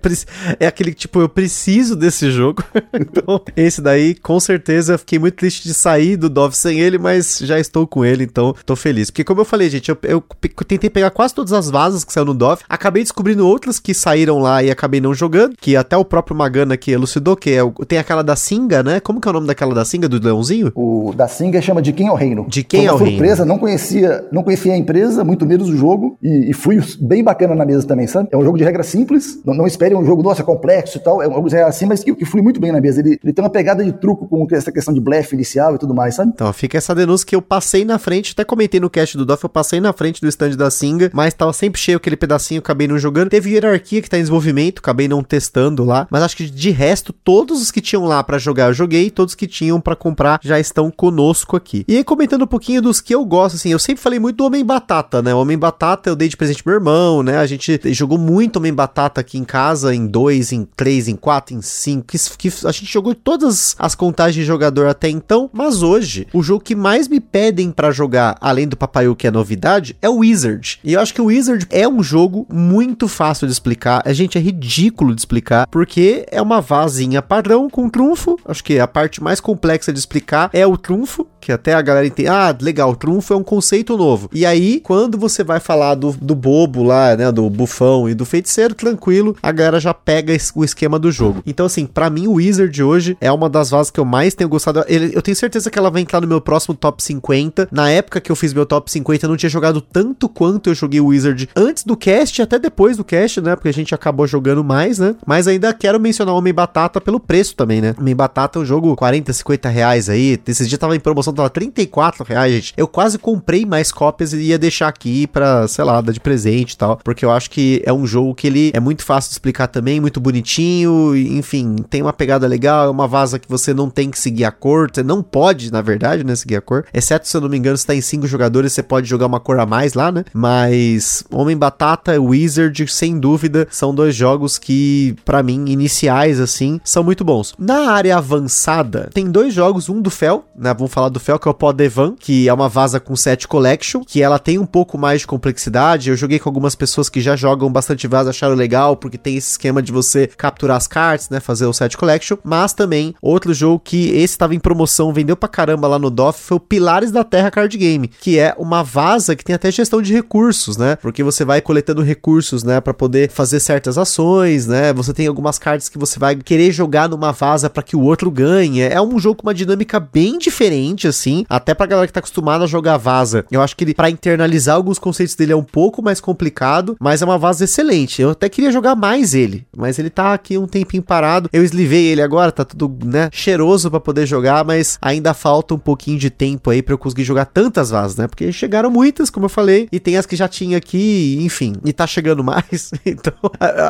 é aquele tipo, eu preciso desse jogo. então, esse daí, com certeza, fiquei muito triste de sair do DOF sem ele, mas já estou com ele, então tô feliz. Porque, como eu falei, gente, eu, eu tentei pegar quase todas as vasas que saiu no DOF, acabei descobrindo outras que saíram lá e acabei não jogando, que até o próprio Magana aqui elucidou, que é o, tem aquela da Singa, né? Como que é o nome daquela da Singa, do leãozinho? O da Singa chama De Quem é o Reino. De Quem é o surpresa, Reino. não conhecia, não conhecia a empresa, muito menos o jogo, e, e, fui bem bacana na mesa também, sabe? É um jogo de regra simples, não, não espere um jogo, nossa, complexo e tal, é um jogo de regra assim, mas que, que flui muito bem na mesa. Ele, ele tem uma pegada de truco com essa questão de blefe inicial e tudo mais, sabe? Então, fica essa denúncia que eu passei na frente, até comentei no cast do DOF, eu passei na frente do stand da Singa, mas tava sempre cheio aquele pedacinho, acabei não jogando. Teve hierarquia que tá em desenvolvimento, acabei não testando lá, mas acho que de resto, todos os que tinham lá para jogar eu joguei, todos que tinham para comprar já estão conosco aqui. E aí, comentando um pouquinho dos que eu gosto, assim, eu sempre falei muito do Homem Batata, né? O Homem Batata eu dei de presente pro meu irmão, né? A gente jogou muito Homem Batata aqui em casa, em dois, em três, em quatro, em cinco, que, que a gente jogou todas as contagens de jogador até então, mas hoje, o jogo que mais me pedem para jogar, além do Papaiu, que é novidade, é o Wizard. E eu acho que o Wizard é um jogo muito fácil de explicar. A gente é ridículo de explicar, porque é uma vazinha padrão com trunfo. Acho que a parte mais complexa de explicar é o trunfo, que até a galera entende. Ah, legal, trunfo é um conceito novo. E aí, quando você vai falar do, do bobo lá, né, do bufão e do feiticeiro, tranquilo, a galera já pega o esquema do jogo. Então, assim, para mim, o Wizard hoje é uma das vases que eu mais tenho gostado. Eu tenho certeza que ela vai entrar no meu próximo top 50. Na época que eu fiz meu top 50, eu não tinha jogado tanto quanto eu joguei o Wizard antes do cast, até depois do cast, né? Porque a gente acabou jogando mais, né? Mas ainda quero mencionar o Homem Batata pelo preço também, né? Homem Batata é um jogo 40, 50 reais aí. Esse dia tava em promoção, tava 34 reais, gente. Eu quase comprei mais cópias e ia deixar aqui pra, sei lá, dar de presente e tal. Porque eu acho que é um jogo que ele é muito fácil de explicar também, muito bonitinho. Enfim, tem uma pegada legal. É uma vaza que você não tem que seguir a cor. Você não pode, na verdade, né? Seguir a cor. Exceto, se eu não me engano, se tá em 5 jogadores, você pode jogar uma cor a mais lá, né? Mas Homem Batata Wizard, sem dúvida, são dois jogos que, para mim, iniciais, assim, são muito bons. Na área avançada, tem dois jogos, um do Fel, né? Vamos falar do Fel, que é o Podevan, que é uma vaza com set collection, que ela tem um pouco mais de complexidade. Eu joguei com algumas pessoas que já jogam bastante vaza, acharam legal, porque tem esse esquema de você capturar as cartas, né? Fazer o set collection. Mas também, outro jogo que esse estava em promoção, vendeu pra caramba lá no DOF, foi o Pilares da Terra Card Game, que é uma vaza que tem até gestão de recursos, né? Porque você vai coletando recursos, né? para poder fazer certas ações, né? Você tem algumas cartas que você vai querer jogar numa vaza para que o outro ganhe. É um jogo com uma dinâmica bem diferente, assim. Até pra galera que tá acostumada a jogar vaza. Eu acho que ele, pra internalizar alguns conceitos dele, é um pouco mais complicado, mas é uma vaza excelente. Eu até queria jogar mais ele, mas ele tá aqui um tempinho parado. Eu eslivei ele agora, tá tudo, né? Cheiroso para poder jogar, mas ainda falta um pouquinho de tempo aí para eu conseguir jogar tantas vazas, né? Porque chegaram muitas, como eu falei, e tem as que já tinha aqui, enfim, e tá chegando mais. Então,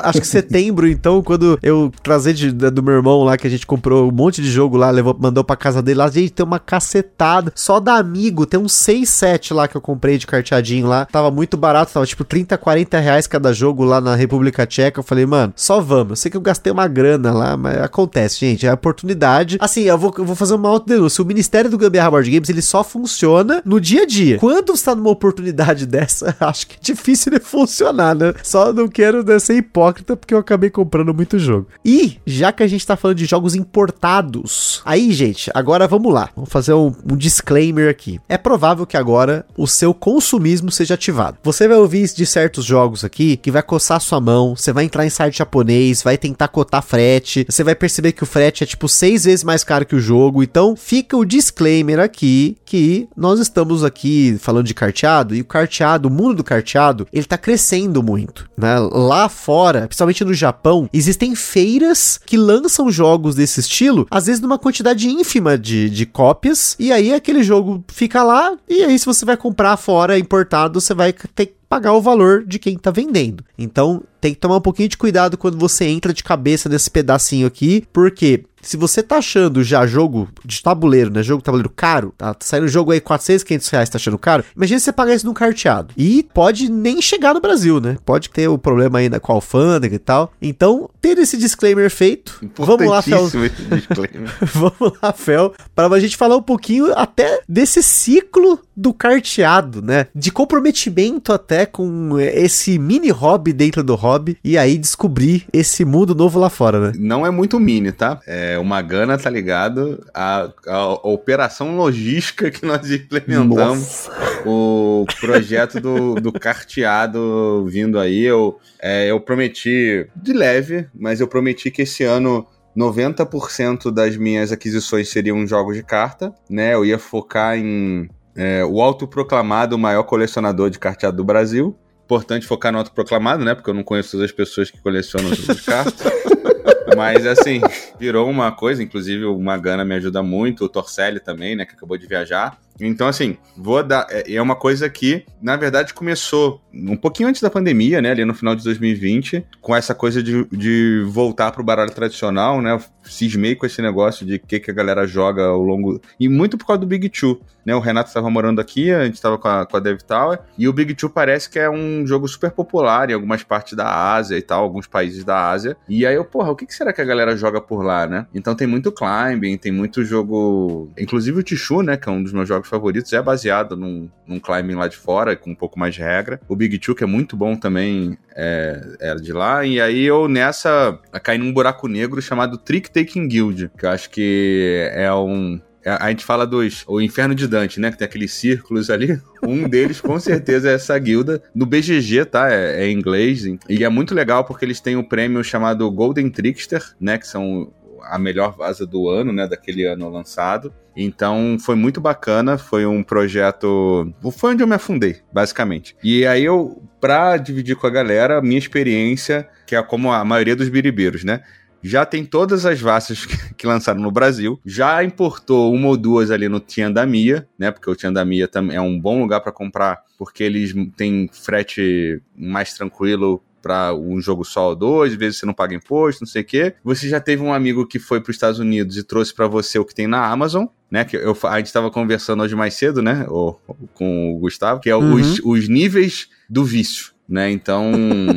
acho que setembro, então, quando eu trazer de, do meu irmão lá, que a gente comprou um monte de jogo lá, levou, mandou pra casa dele lá, gente, tem uma cacetada. Só da Amigo, tem uns 6, 7 lá que eu comprei de carteadinho lá. Tava muito barato, tava tipo 30, 40 reais cada jogo lá na República Tcheca. Eu falei, mano, só vamos. Eu sei que eu gastei uma grana lá, mas acontece, gente. É oportunidade. Assim, eu vou, eu vou fazer uma auto-denúncia. O Ministério do Gambiarra Board Games, ele só funciona no dia a dia. Quando você tá numa oportunidade dessa, acho que é difícil de funcionar, né? Só não quero né, ser hipócrita porque eu acabei comprando muito jogo. E, já que a gente tá falando de jogos importados, aí, gente, agora vamos lá. Vamos fazer um, um disclaimer aqui. É provável que agora o seu consumismo seja ativado. Você vai ouvir de certos jogos aqui que vai coçar sua mão, você vai entrar em site japonês, vai tentar cotar frete, você vai perceber que o frete é tipo seis vezes mais caro que o jogo. Então, fica o disclaimer aqui que nós estamos aqui falando de carteado e o carteado, o mundo do carteado, ele tá crescendo muito, né? Lá fora, principalmente no Japão, existem feiras que lançam jogos desse estilo, às vezes numa quantidade ínfima de, de cópias, e aí aquele jogo fica lá, e aí se você vai comprar fora importado, você vai ter pagar o valor de quem tá vendendo. Então, tem que tomar um pouquinho de cuidado quando você entra de cabeça nesse pedacinho aqui, porque se você tá achando já jogo de tabuleiro, né? Jogo de tabuleiro caro, tá, saindo jogo aí 400, 500 reais, tá achando caro. Imagina você pagar isso num carteado. E pode nem chegar no Brasil, né? Pode ter o problema ainda com a alfândega e tal. Então, tendo esse disclaimer feito, vamos lá, Fel. vamos lá, Fel, para a gente falar um pouquinho até desse ciclo do carteado, né? De comprometimento até com esse mini hobby dentro do hobby e aí descobrir esse mundo novo lá fora, né? Não é muito mini, tá? É uma gana, tá ligado? A, a, a operação logística que nós implementamos, Nossa. o projeto do, do carteado vindo aí, eu, é, eu prometi de leve, mas eu prometi que esse ano 90% das minhas aquisições seriam jogos de carta, né? Eu ia focar em é, o autoproclamado maior colecionador de carteado do Brasil. Importante focar no autoproclamado, né? Porque eu não conheço todas as pessoas que colecionam jogos de carta. Mas assim, virou uma coisa, inclusive o Magana me ajuda muito, o Torcelli também, né, que acabou de viajar. Então, assim, vou dar. É, é uma coisa que, na verdade, começou um pouquinho antes da pandemia, né? Ali no final de 2020, com essa coisa de, de voltar pro baralho tradicional, né? Eu cismei com esse negócio de que, que a galera joga ao longo. E muito por causa do Big Two, né? O Renato estava morando aqui, a gente estava com a, com a Dev Tower, e o Big Two parece que é um jogo super popular em algumas partes da Ásia e tal, alguns países da Ásia. E aí eu, porra, o que, que será que a galera joga por lá, né? Então tem muito climbing, tem muito jogo. Inclusive o Tichu, né? Que é um dos meus jogos jogos favoritos é baseado num, num climbing lá de fora, com um pouco mais de regra. O Big Two, que é muito bom também, é, é de lá. E aí eu nessa caí num buraco negro chamado Trick Taking Guild, que eu acho que é um, é, a gente fala dos. O Inferno de Dante, né? Que tem aqueles círculos ali. Um deles, com certeza, é essa guilda. No BGG, tá? É, é em inglês. E é muito legal porque eles têm o um prêmio chamado Golden Trickster, né? Que são a melhor vaza do ano, né? Daquele ano lançado. Então foi muito bacana, foi um projeto. Foi onde eu me afundei, basicamente. E aí eu, pra dividir com a galera, a minha experiência, que é como a maioria dos biribeiros, né? já tem todas as vassas que lançaram no Brasil, já importou uma ou duas ali no Tiandamia, né? Porque o Tiandamia também é um bom lugar para comprar, porque eles têm frete mais tranquilo para um jogo só ou dois, às vezes você não paga imposto, não sei o quê. Você já teve um amigo que foi para os Estados Unidos e trouxe para você o que tem na Amazon, né? Que eu, a gente estava conversando hoje mais cedo, né? O, com o Gustavo, que é uhum. os, os níveis do vício né? Então,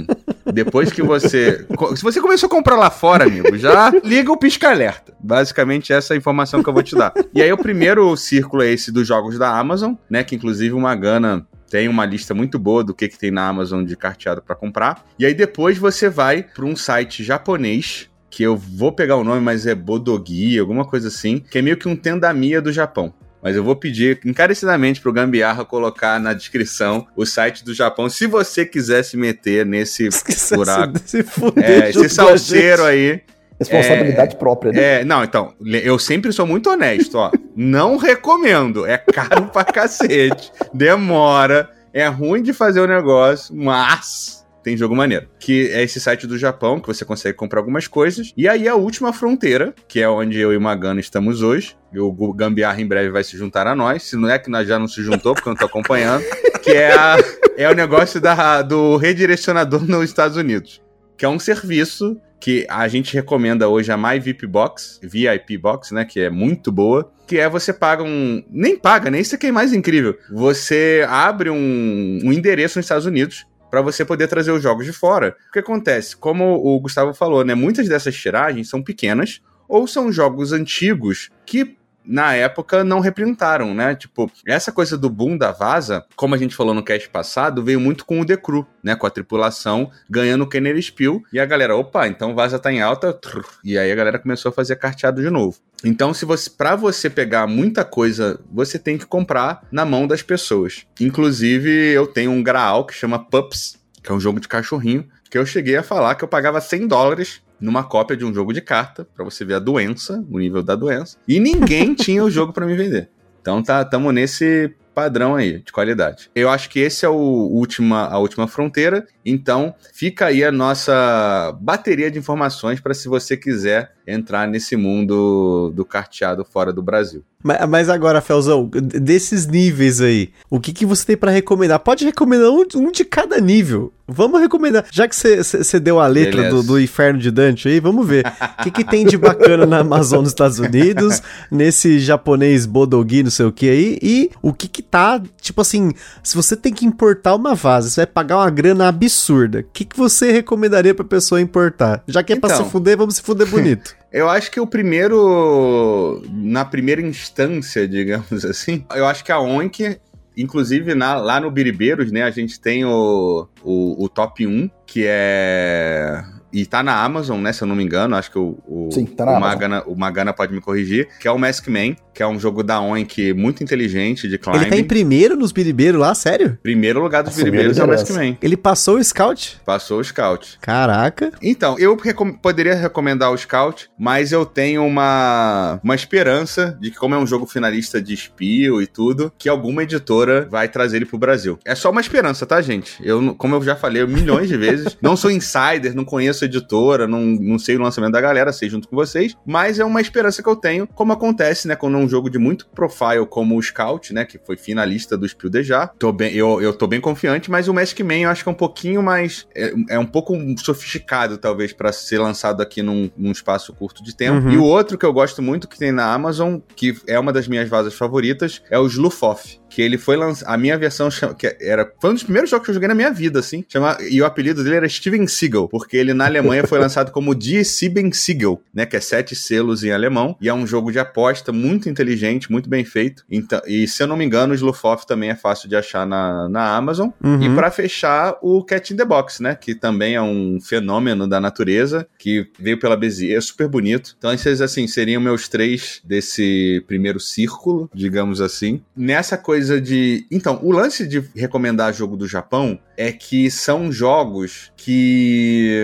depois que você. Se você começou a comprar lá fora, amigo, já liga o pisca-alerta. Basicamente, essa é a informação que eu vou te dar. E aí, o primeiro círculo é esse dos jogos da Amazon, né? Que inclusive uma Gana tem uma lista muito boa do que, que tem na Amazon de carteado para comprar. E aí depois você vai para um site japonês, que eu vou pegar o nome, mas é Bodogi, alguma coisa assim, que é meio que um Tendamia do Japão. Mas eu vou pedir encarecidamente pro Gambiarra colocar na descrição o site do Japão, se você quiser se meter nesse buraco. Se, fuder é, esse salseiro aí. Responsabilidade é, própria, né? É, não, então, eu sempre sou muito honesto, ó. não recomendo. É caro pra cacete. Demora. É ruim de fazer o negócio, mas tem jogo maneiro. Que é esse site do Japão, que você consegue comprar algumas coisas. E aí a última fronteira, que é onde eu e o Magano estamos hoje. E o Gambiarra em breve vai se juntar a nós. Se não é que nós já não se juntou, porque eu não tô acompanhando. que é, a, é o negócio da, do redirecionador nos Estados Unidos. Que é um serviço que a gente recomenda hoje a My VIP Box, VIP Box, né, que é muito boa, que é você paga um, nem paga, nem né? isso aqui é mais incrível. Você abre um, um endereço nos Estados Unidos para você poder trazer os jogos de fora. O que acontece? Como o Gustavo falou, né, muitas dessas tiragens são pequenas ou são jogos antigos que na época não representaram, né? Tipo, essa coisa do boom da Vaza, como a gente falou no cast passado, veio muito com o The Crew, né? Com a tripulação ganhando o Kenner Spill. E a galera, opa, então Vaza tá em alta. E aí a galera começou a fazer carteado de novo. Então, se você, para você pegar muita coisa, você tem que comprar na mão das pessoas. Inclusive, eu tenho um Graal que chama Pups, que é um jogo de cachorrinho, que eu cheguei a falar que eu pagava 100 dólares numa cópia de um jogo de carta, para você ver a doença, o nível da doença. E ninguém tinha o jogo para me vender. Então tá, tamo nesse padrão aí de qualidade. Eu acho que esse é o última, a última fronteira. Então fica aí a nossa bateria de informações para se você quiser entrar nesse mundo do carteado fora do Brasil. Mas, agora, Felzão, desses níveis aí, o que, que você tem para recomendar? Pode recomendar um, um, de cada nível. Vamos recomendar. Já que você deu a letra do, do, Inferno de Dante aí, vamos ver. O que, que tem de bacana na Amazon nos Estados Unidos, nesse japonês Bodogi, não sei o que aí, e o que que tá, tipo assim, se você tem que importar uma vaza, você vai pagar uma grana absurda, o que, que você recomendaria pra pessoa importar? Já que é então, pra se fuder, vamos se fuder bonito. Eu acho que o primeiro. Na primeira instância, digamos assim, eu acho que a Onk inclusive na, lá no Biribeiros, né, a gente tem o, o, o, top 1, que é e tá na Amazon, né? Se eu não me engano, acho que o, o, Sim, tá o, Magana, o Magana pode me corrigir, que é o Mask Man, que é um jogo da Oink muito inteligente de climbing. Ele tá em primeiro nos biribeiros lá, sério? Primeiro lugar dos biribeiros é o Mask Man. Ele passou o Scout? Passou o Scout. Caraca. Então, eu recom poderia recomendar o Scout, mas eu tenho uma, uma esperança de que, como é um jogo finalista de Spio e tudo, que alguma editora vai trazer ele pro Brasil. É só uma esperança, tá, gente? Eu, como eu já falei milhões de vezes, não sou insider, não conheço editora, não, não sei o lançamento da galera, sei junto com vocês, mas é uma esperança que eu tenho, como acontece, né, quando é um jogo de muito profile como o Scout, né, que foi finalista do Spiel já. Tô bem, eu, eu tô bem confiante, mas o Magic Man eu acho que é um pouquinho mais, é, é um pouco sofisticado, talvez, para ser lançado aqui num, num, espaço curto de tempo. Uhum. E o outro que eu gosto muito, que tem na Amazon, que é uma das minhas vasas favoritas, é o Slufoff que ele foi lançado. A minha versão que era. Foi um dos primeiros jogos que eu joguei na minha vida, assim. Chama, e o apelido dele era Steven Siegel, porque ele na Alemanha foi lançado como Die Sieben Siegel, né? Que é sete selos em alemão. E é um jogo de aposta muito inteligente, muito bem feito. Então, e se eu não me engano, o Slufoff também é fácil de achar na, na Amazon. Uhum. E para fechar, o Cat in the Box, né? Que também é um fenômeno da natureza, que veio pela Bezier, é super bonito. Então, esses, assim, seriam meus três desse primeiro círculo, digamos assim. Nessa coisa de. Então, o lance de recomendar jogo do Japão é que são jogos que,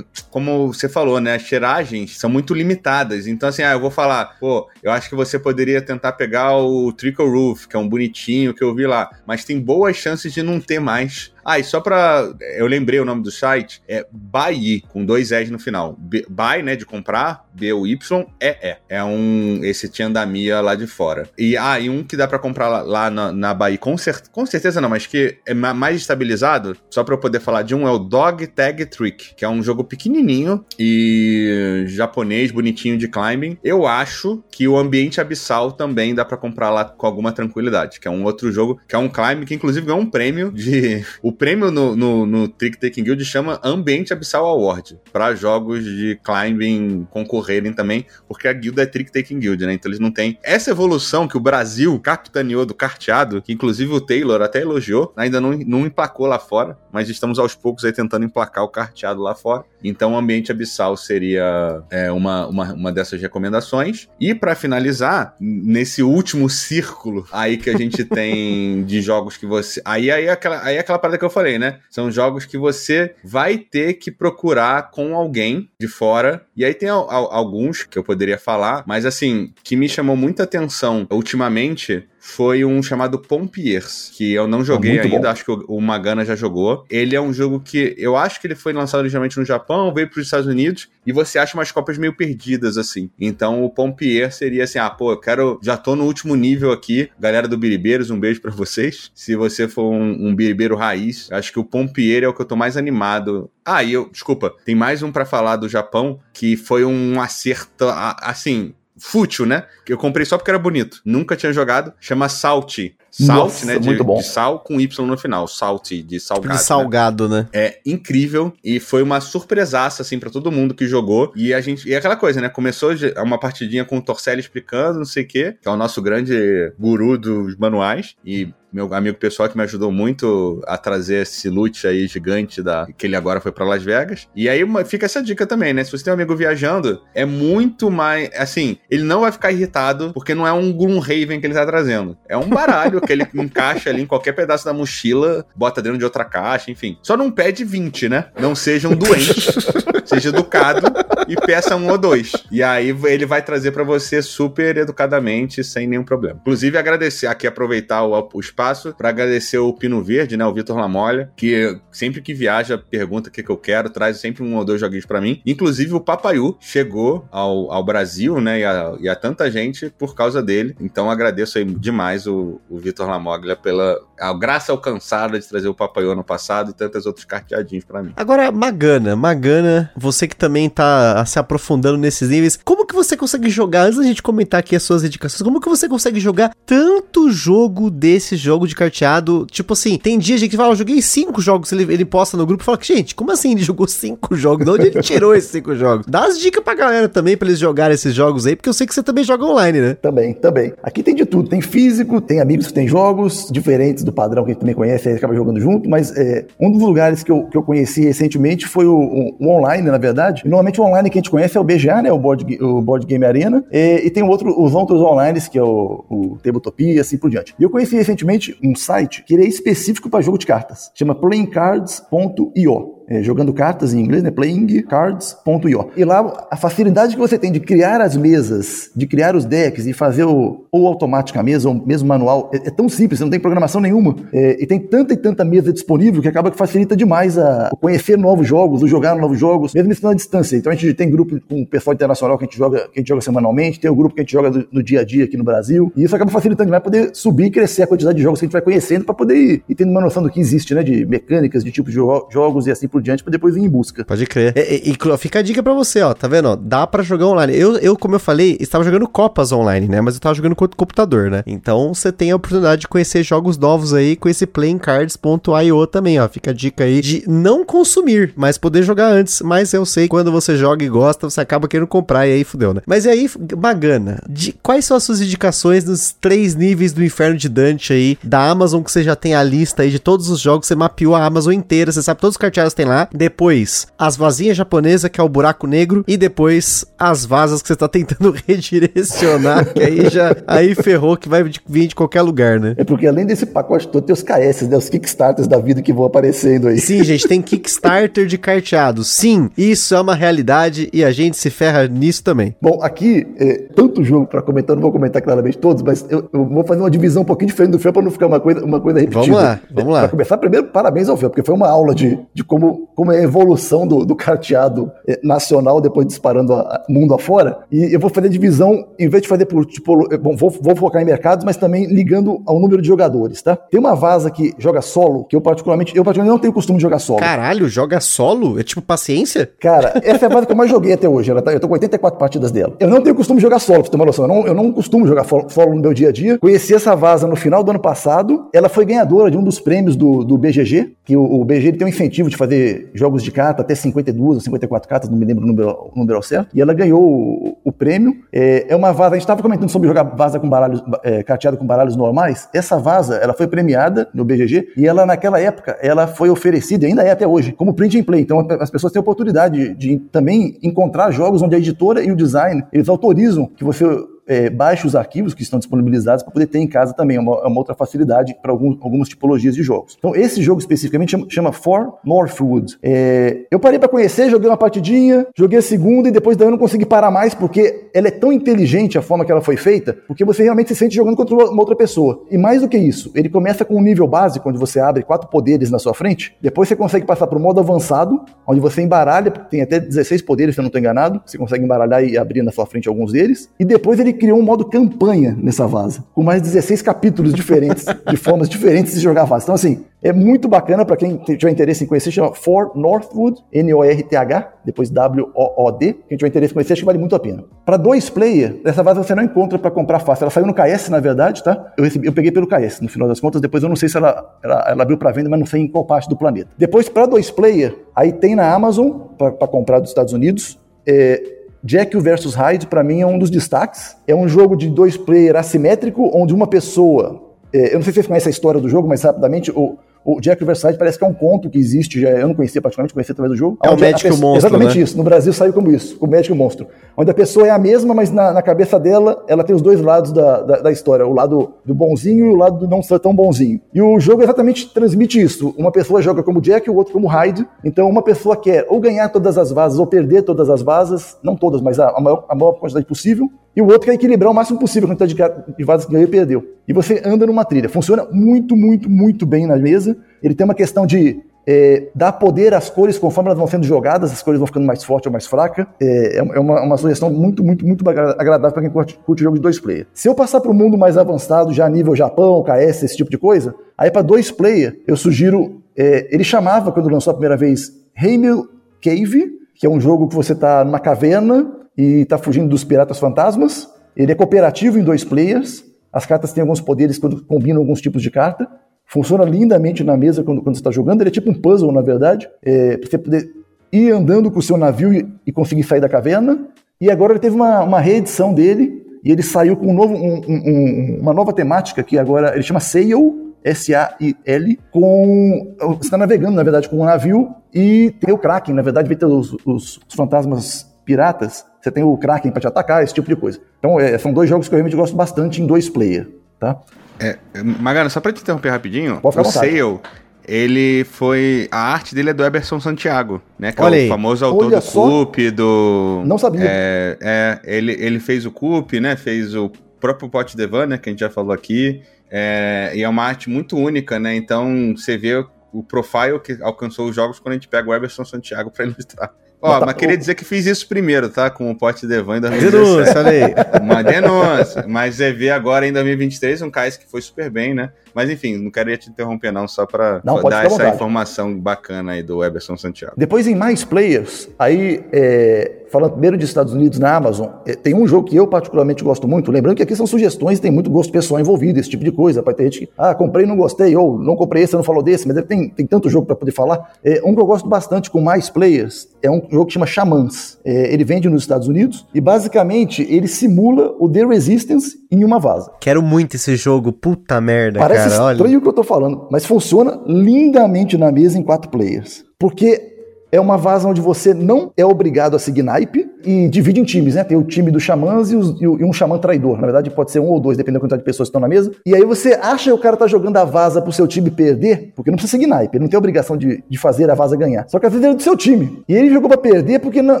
como você falou, né, as tiragens são muito limitadas. Então, assim, ah, eu vou falar, pô, eu acho que você poderia tentar pegar o Trickle Roof, que é um bonitinho que eu vi lá, mas tem boas chances de não ter mais ah, e só pra. Eu lembrei o nome do site, é Buy, com dois S no final. B, buy, né, de comprar, B-U-Y, é É um. Esse Tiandamia lá de fora. E, ah, e um que dá pra comprar lá, lá na, na Bahia, com, cer com certeza não, mas que é mais estabilizado, só pra eu poder falar de um, é o Dog Tag Trick, que é um jogo pequenininho e japonês, bonitinho de climbing. Eu acho que o Ambiente Abissal também dá pra comprar lá com alguma tranquilidade, que é um outro jogo, que é um climbing que inclusive ganhou um prêmio de. O prêmio no, no, no Trick Taking Guild chama Ambiente Abissal Award, para jogos de climbing concorrerem também, porque a guilda é Trick Taking Guild, né? Então eles não têm essa evolução que o Brasil capitaneou do carteado, que inclusive o Taylor até elogiou, ainda não, não emplacou lá fora, mas estamos aos poucos aí tentando emplacar o carteado lá fora. Então o Ambiente Abissal seria é, uma, uma, uma dessas recomendações. E para finalizar, nesse último círculo aí que a gente tem de jogos que você. Aí, aí, é aquela, aí é aquela parada que eu falei, né? São jogos que você vai ter que procurar com alguém de fora. E aí tem alguns que eu poderia falar, mas assim, que me chamou muita atenção ultimamente foi um chamado Pompiers, que eu não joguei ainda, bom. acho que o Magana já jogou. Ele é um jogo que eu acho que ele foi lançado originalmente no Japão, veio para os Estados Unidos e você acha umas cópias meio perdidas assim. Então o Pompier seria assim: ah, pô, eu quero, já tô no último nível aqui. Galera do Biribeiros, um beijo para vocês. Se você for um, um biribeiro raiz, acho que o Pompier é o que eu tô mais animado. Ah, e eu, desculpa, tem mais um para falar do Japão que foi um acerto assim fútil, né? Eu comprei só porque era bonito. Nunca tinha jogado. Chama Salty. Salt, Nossa, né? De, de, sal com Y no final. Salt, de salgado. De salgado, né? né? É incrível. E foi uma surpresaça, assim, para todo mundo que jogou. E a gente. E é aquela coisa, né? Começou uma partidinha com o Torcelli explicando, não sei o quê, que é o nosso grande guru dos manuais. E meu amigo pessoal que me ajudou muito a trazer esse loot aí gigante da que ele agora foi para Las Vegas. E aí fica essa dica também, né? Se você tem um amigo viajando, é muito mais, assim, ele não vai ficar irritado porque não é um Gloomhaven que ele tá trazendo. É um baralho que ele encaixa ali em qualquer pedaço da mochila, bota dentro de outra caixa, enfim. Só não pede 20, né? Não seja um doente, seja educado e peça um ou dois. E aí ele vai trazer para você super educadamente, sem nenhum problema. Inclusive, agradecer aqui, aproveitar o, o espaço para agradecer o Pino Verde, né? O Vitor Lamolha, que sempre que viaja pergunta o que, que eu quero, traz sempre um ou dois joguinhos para mim. Inclusive, o Papaiu chegou ao, ao Brasil, né? E a, e a tanta gente por causa dele. Então, agradeço aí demais o, o Vitor Lamoglia pela a graça alcançada de trazer o Papaiô no passado e tantos outros carteadinhos para mim. Agora, Magana, Magana, você que também tá se aprofundando nesses níveis, como que você consegue jogar, antes da gente comentar aqui as suas indicações, como que você consegue jogar tanto jogo desse jogo de carteado? Tipo assim, tem dia gente que fala, eu joguei cinco jogos, ele, ele posta no grupo e fala, gente, como assim ele jogou cinco jogos? De onde ele tirou esses cinco jogos? Dá as dicas pra galera também, pra eles jogarem esses jogos aí, porque eu sei que você também joga online, né? Também, também. Aqui tem de tudo, tem físico, tem amigos que tem jogos diferentes do padrão que a gente também conhece, aí acaba jogando junto, mas é, um dos lugares que eu, que eu conheci recentemente foi o, o, o online, na verdade. E, normalmente o online que a gente conhece é o BGA, né, o Board, o Board Game Arena, e, e tem outro, os outros online, que é o, o Tabletopia e assim por diante. E eu conheci recentemente um site que ele é específico para jogo de cartas, chama playingcards.io é, jogando cartas em inglês, né? playingcards.io. E lá a facilidade que você tem de criar as mesas, de criar os decks e fazer o, ou automática mesa, ou mesmo manual, é, é tão simples, você não tem programação nenhuma. É, e tem tanta e tanta mesa disponível que acaba que facilita demais a, a conhecer novos jogos, o jogar novos jogos, mesmo estando à distância. Então a gente tem grupo com o pessoal internacional que a gente joga, que a gente joga semanalmente, tem o grupo que a gente joga no, dia a dia aqui no Brasil, e isso acaba facilitando demais poder subir e crescer a quantidade de jogos que a gente vai conhecendo para poder ir, ir tendo uma noção do que existe, né? De mecânicas, de tipo de jo jogos e assim por diante, pra depois ir em busca. Pode crer. E, e, e fica a dica pra você, ó, tá vendo? Ó, dá pra jogar online. Eu, eu, como eu falei, estava jogando Copas online, né? Mas eu tava jogando com o computador, né? Então você tem a oportunidade de conhecer jogos novos aí com esse playingcards.io também, ó. Fica a dica aí de não consumir, mas poder jogar antes. Mas eu sei que quando você joga e gosta, você acaba querendo comprar e aí fudeu, né? Mas e aí, Magana, de, quais são as suas indicações nos três níveis do inferno de Dante aí, da Amazon, que você já tem a lista aí de todos os jogos, você mapeou a Amazon inteira, você sabe todos os carteados que tem lá. Depois, as vasinhas japonesas, que é o buraco negro. E depois, as vasas que você tá tentando redirecionar, que aí já aí ferrou que vai vir de qualquer lugar, né? É porque além desse pacote todo, tem os KS, né? Os Kickstarters da vida que vão aparecendo aí. Sim, gente, tem Kickstarter de carteado. Sim, isso é uma realidade e a gente se ferra nisso também. Bom, aqui, é, tanto jogo para comentar, não vou comentar claramente todos, mas eu, eu, vou fazer uma divisão um pouquinho diferente do Fel para não ficar uma coisa, uma coisa repetida. Vamos lá, vamos lá. Para começar, primeiro, parabéns ao Fel, porque foi uma aula de, de como, como é a evolução do, do carteado é, nacional depois disparando a, a, mundo afora. E eu vou fazer divisão, em vez de fazer por tipo, bom, vou, vou focar em mercados, mas também ligando ao número de jogadores, tá? Tem uma vaza que joga solo, que eu particularmente, eu particularmente não tenho costume de jogar solo. Caralho, joga solo? É tipo paciência? Cara, essa é a vaza que eu mais joguei até hoje. Ela tá, eu tô com 84 partidas dela. Eu não tenho costume de jogar solo, pra você ter uma noção. Eu não, eu não costumo jogar solo no meu dia a dia. Conheci essa vaza no final do ano passado. Ela foi ganhadora de um dos prêmios do, do BGG, que o, o BGG tem um incentivo de fazer jogos de carta até 52 ou 54 cartas, não me lembro o número, o número certo. E ela ganhou o, o prêmio. É, é, uma vaza, a gente estava comentando sobre jogar vaza com baralhos, é, carteado com baralhos normais. Essa vaza, ela foi premiada no BGG e ela, naquela época, ela foi oferecida, e ainda é até hoje, como print and play. Então as pessoas têm a oportunidade de, de também encontrar jogos onde a editora e o design, eles autorizam que você é, baixe os arquivos que estão disponibilizados para poder ter em casa também. É uma, é uma outra facilidade para algumas tipologias de jogos. Então, esse jogo especificamente chama, chama For Northwood. É, eu parei para conhecer, joguei uma partidinha, joguei a segunda e depois daí eu não consegui parar mais porque ela é tão inteligente a forma que ela foi feita, porque você realmente se sente jogando contra uma outra pessoa. E mais do que isso, ele começa com um nível básico, onde você abre quatro poderes na sua frente, depois você consegue passar para o modo avançado, onde você embaralha, tem até 16 poderes, se eu não estou enganado, você consegue embaralhar e abrir na sua frente alguns deles, e depois ele criou um modo campanha nessa vaza, com mais 16 capítulos diferentes, de formas diferentes de jogar vaza. Então, assim, é muito bacana para quem tiver interesse em conhecer, chama For Northwood, N-O-R-T-H, depois W-O-O-D. Quem tiver interesse em conhecer, acho que vale muito a pena. Para dois player, essa vaza você não encontra para comprar fácil. Ela saiu no KS, na verdade, tá? Eu, recebi, eu peguei pelo KS, no final das contas. Depois eu não sei se ela, ela, ela abriu para venda, mas não sei em qual parte do planeta. Depois, para dois player, aí tem na Amazon, para comprar dos Estados Unidos. É, Jack vs Hyde, para mim, é um dos destaques. É um jogo de dois player assimétrico, onde uma pessoa. É, eu não sei se vocês conhecem a história do jogo, mas rapidamente, o, O Jack Riverside parece que é um conto que existe, já, eu não conhecia praticamente, conhecia através do jogo. É o Médico pessoa- Monstro, Exatamente né? isso. No Brasil saiu como isso, o Médico Monstro. Onde a pessoa é a mesma, mas na, na cabeça dela, ela tem os dois lados da, da, da história. O lado do bonzinho e o lado do não ser tão bonzinho. E o jogo exatamente transmite isso. Uma pessoa joga como Jack e o outro como Hyde. Então uma pessoa quer ou ganhar todas as vasas ou perder todas as vasas. Não todas, mas a, a maior, a maior quantidade possível. E o outro quer equilibrar o máximo possível a quantidade de, vasas que ganhou e perdeu. E você anda numa trilha. Funciona muito, muito, muito bem na mesa. Ele tem uma questão de é, dar poder às cores conforme elas vão sendo jogadas, as cores vão ficando mais fortes ou mais fracas. É, é uma, uma sugestão muito, muito, muito agra- agradável para quem curte, curte jogo de dois player. Se eu passar para o mundo mais avançado, já nível Japão, KS, esse tipo de coisa, aí para dois player, eu sugiro. é, ele chamava, quando lançou a primeira vez, Heimel Cave, que é um jogo que você está numa caverna e está fugindo dos piratas fantasmas. Ele é cooperativo em dois players. As cartas têm alguns poderes quando combinam alguns tipos de carta. Funciona lindamente na mesa quando, quando você está jogando. Ele é tipo um puzzle, na verdade. É, pra você poder ir andando com o seu navio e, e conseguir sair da caverna. E agora ele teve uma, uma reedição dele. E ele saiu com um novo, um- um- uma nova temática que agora ele chama Sail. S-A-I-L, com. Você está navegando, na verdade, com um navio e tem o Kraken, na verdade, vai ter os, os- os fantasmas piratas. Você tem o Kraken para te atacar, esse tipo de coisa. Então, é, são dois jogos que eu realmente gosto bastante em dois player, tá? É, Magana, só pra te interromper rapidinho, Pode ficar o. Sail, ele foi. A arte dele é do Eberson Santiago, né? Que Olha é aí. o famoso autor Olha do só. Coop, do. Não sabia. É, é, ele, ele fez o Coop, né? Fez o próprio Pote Devan, né? Que a gente já falou aqui. É, e é uma arte muito única, né? Então você vê o profile que alcançou os jogos quando a gente pega o Eberson Santiago pra ilustrar. Ó, Mas mas queria dizer que fiz isso primeiro, tá? Com o Pote Devan em 2017. Denúncia. Uma denúncia. Mas é ver agora em 2023 um cais que foi super bem, né? Mas enfim, não queria te interromper, não, só pode dar essa vontade. informação bacana aí do Eberson Santiago. Depois em mais players, aí é, falando primeiro dos Estados Unidos na Amazon, é, tem um jogo que eu particularmente gosto muito, lembrando que aqui são sugestões, tem muito gosto pessoal envolvido, esse tipo de coisa, pode ter gente que, ah, comprei e não gostei, ou não comprei esse, você não falou desse, mas tem, tem tanto jogo para poder falar. É, um que eu gosto bastante com mais players é um jogo que chama Xamãs. É, ele vende nos Estados Unidos e basicamente ele simula o The Resistance em uma vaza. Quero muito esse jogo, puta merda, Parece cara. Olha. estranho o que eu tô falando, mas funciona lindamente na mesa em quatro players. Porque é uma vaza onde você não é obrigado a seguir naipe e divide em times, né? Tem o time dos xamãs e, os- e um xamã traidor. Na verdade, pode ser um ou dois, dependendo da quantidade de pessoas que estão na mesa. E aí você acha que o cara tá jogando a vaza pro seu time perder, porque não precisa seguir naipe, ele não tem obrigação de, de fazer a vaza ganhar. Só que às vezes é do seu time. E ele jogou pra perder porque na,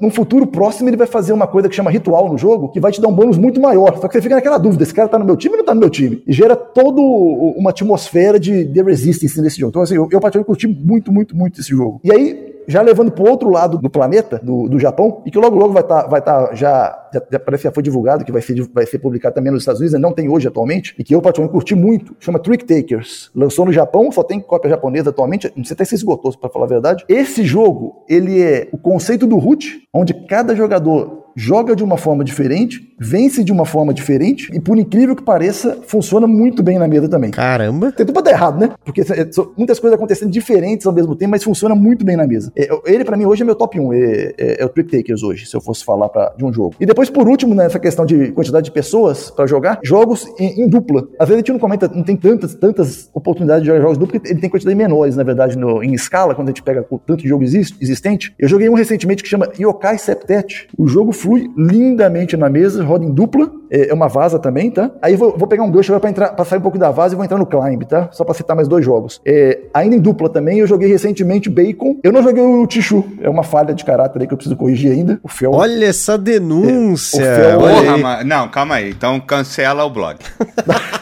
num futuro próximo ele vai fazer uma coisa que chama ritual no jogo, que vai te dar um bônus muito maior. Só que você fica naquela dúvida, esse cara tá no meu time ou não tá no meu time? E gera toda uma atmosfera de, de resistance nesse jogo. Então, assim, eu, eu particularmente curti muito, muito, muito esse jogo. E aí, já levando pro outro lado do planeta, do, do Japão, e que logo logo vai estar, vai tá já, já, já parece que já foi divulgado, que vai ser, vai ser publicado também nos Estados Unidos, não tem hoje atualmente, e que eu particularmente curti muito, chama Trick Takers. Lançou no Japão, só tem cópia japonesa atualmente, não sei até se esgotou, para falar a verdade. Esse jogo, ele é o conceito do root, onde cada jogador joga de uma forma diferente, vence de uma forma diferente, e por incrível que pareça, funciona muito bem na mesa também. Caramba. Tem tudo pra dar errado, né? Porque é, são muitas coisas acontecendo diferentes ao mesmo tempo, mas funciona muito bem na mesa. É, Ele, pra mim, hoje é meu top 1. É, é- é o Trick Takers hoje, se eu fosse falar pra, de um jogo. E depois, por último, nessa questão de quantidade de pessoas pra jogar, jogos em, em dupla. Às vezes a gente não comenta, não tem tantas, tantas oportunidades de jogar jogos dupla, porque ele tem quantidade menores, na verdade, no- em escala, quando a gente pega o tanto de jogo exist- existente. Eu joguei um recentemente que chama Yokai Septet. O jogo flui lindamente na mesa, roda em dupla. É é uma vaza também, tá? Aí vou, vou pegar um gancho agora pra, entrar, pra sair um pouco da vaza e vou entrar no Climb, tá? Só pra citar mais dois jogos. É, ainda em dupla também, eu joguei recentemente Bacon. Eu não joguei o Tichu. É uma falha de caráter aí que eu preciso corrigir ainda. O Fel. Olha essa denúncia. É, o Fel- Porra, mas. Não, calma aí. Então cancela o blog.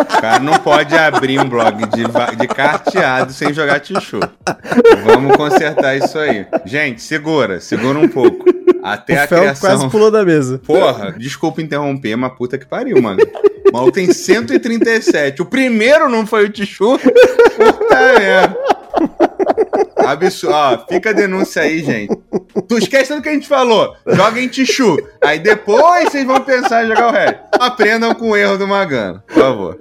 O cara não pode abrir um blog de, de carteado sem jogar tichu. Vamos consertar isso aí. Gente, segura, segura um pouco. Até O a Fel criação. quase pulou da mesa. Porra, desculpa interromper, mas puta que pariu, mano. O maluco tem 137. O primeiro não foi o Tichu? Puta merda. Absurdo. Ó, fica a denúncia aí, gente. Tu esquece do que a gente falou. Joga em Tichu. Aí depois vocês vão pensar em jogar o resto. Aprendam com o erro do Magano, por favor.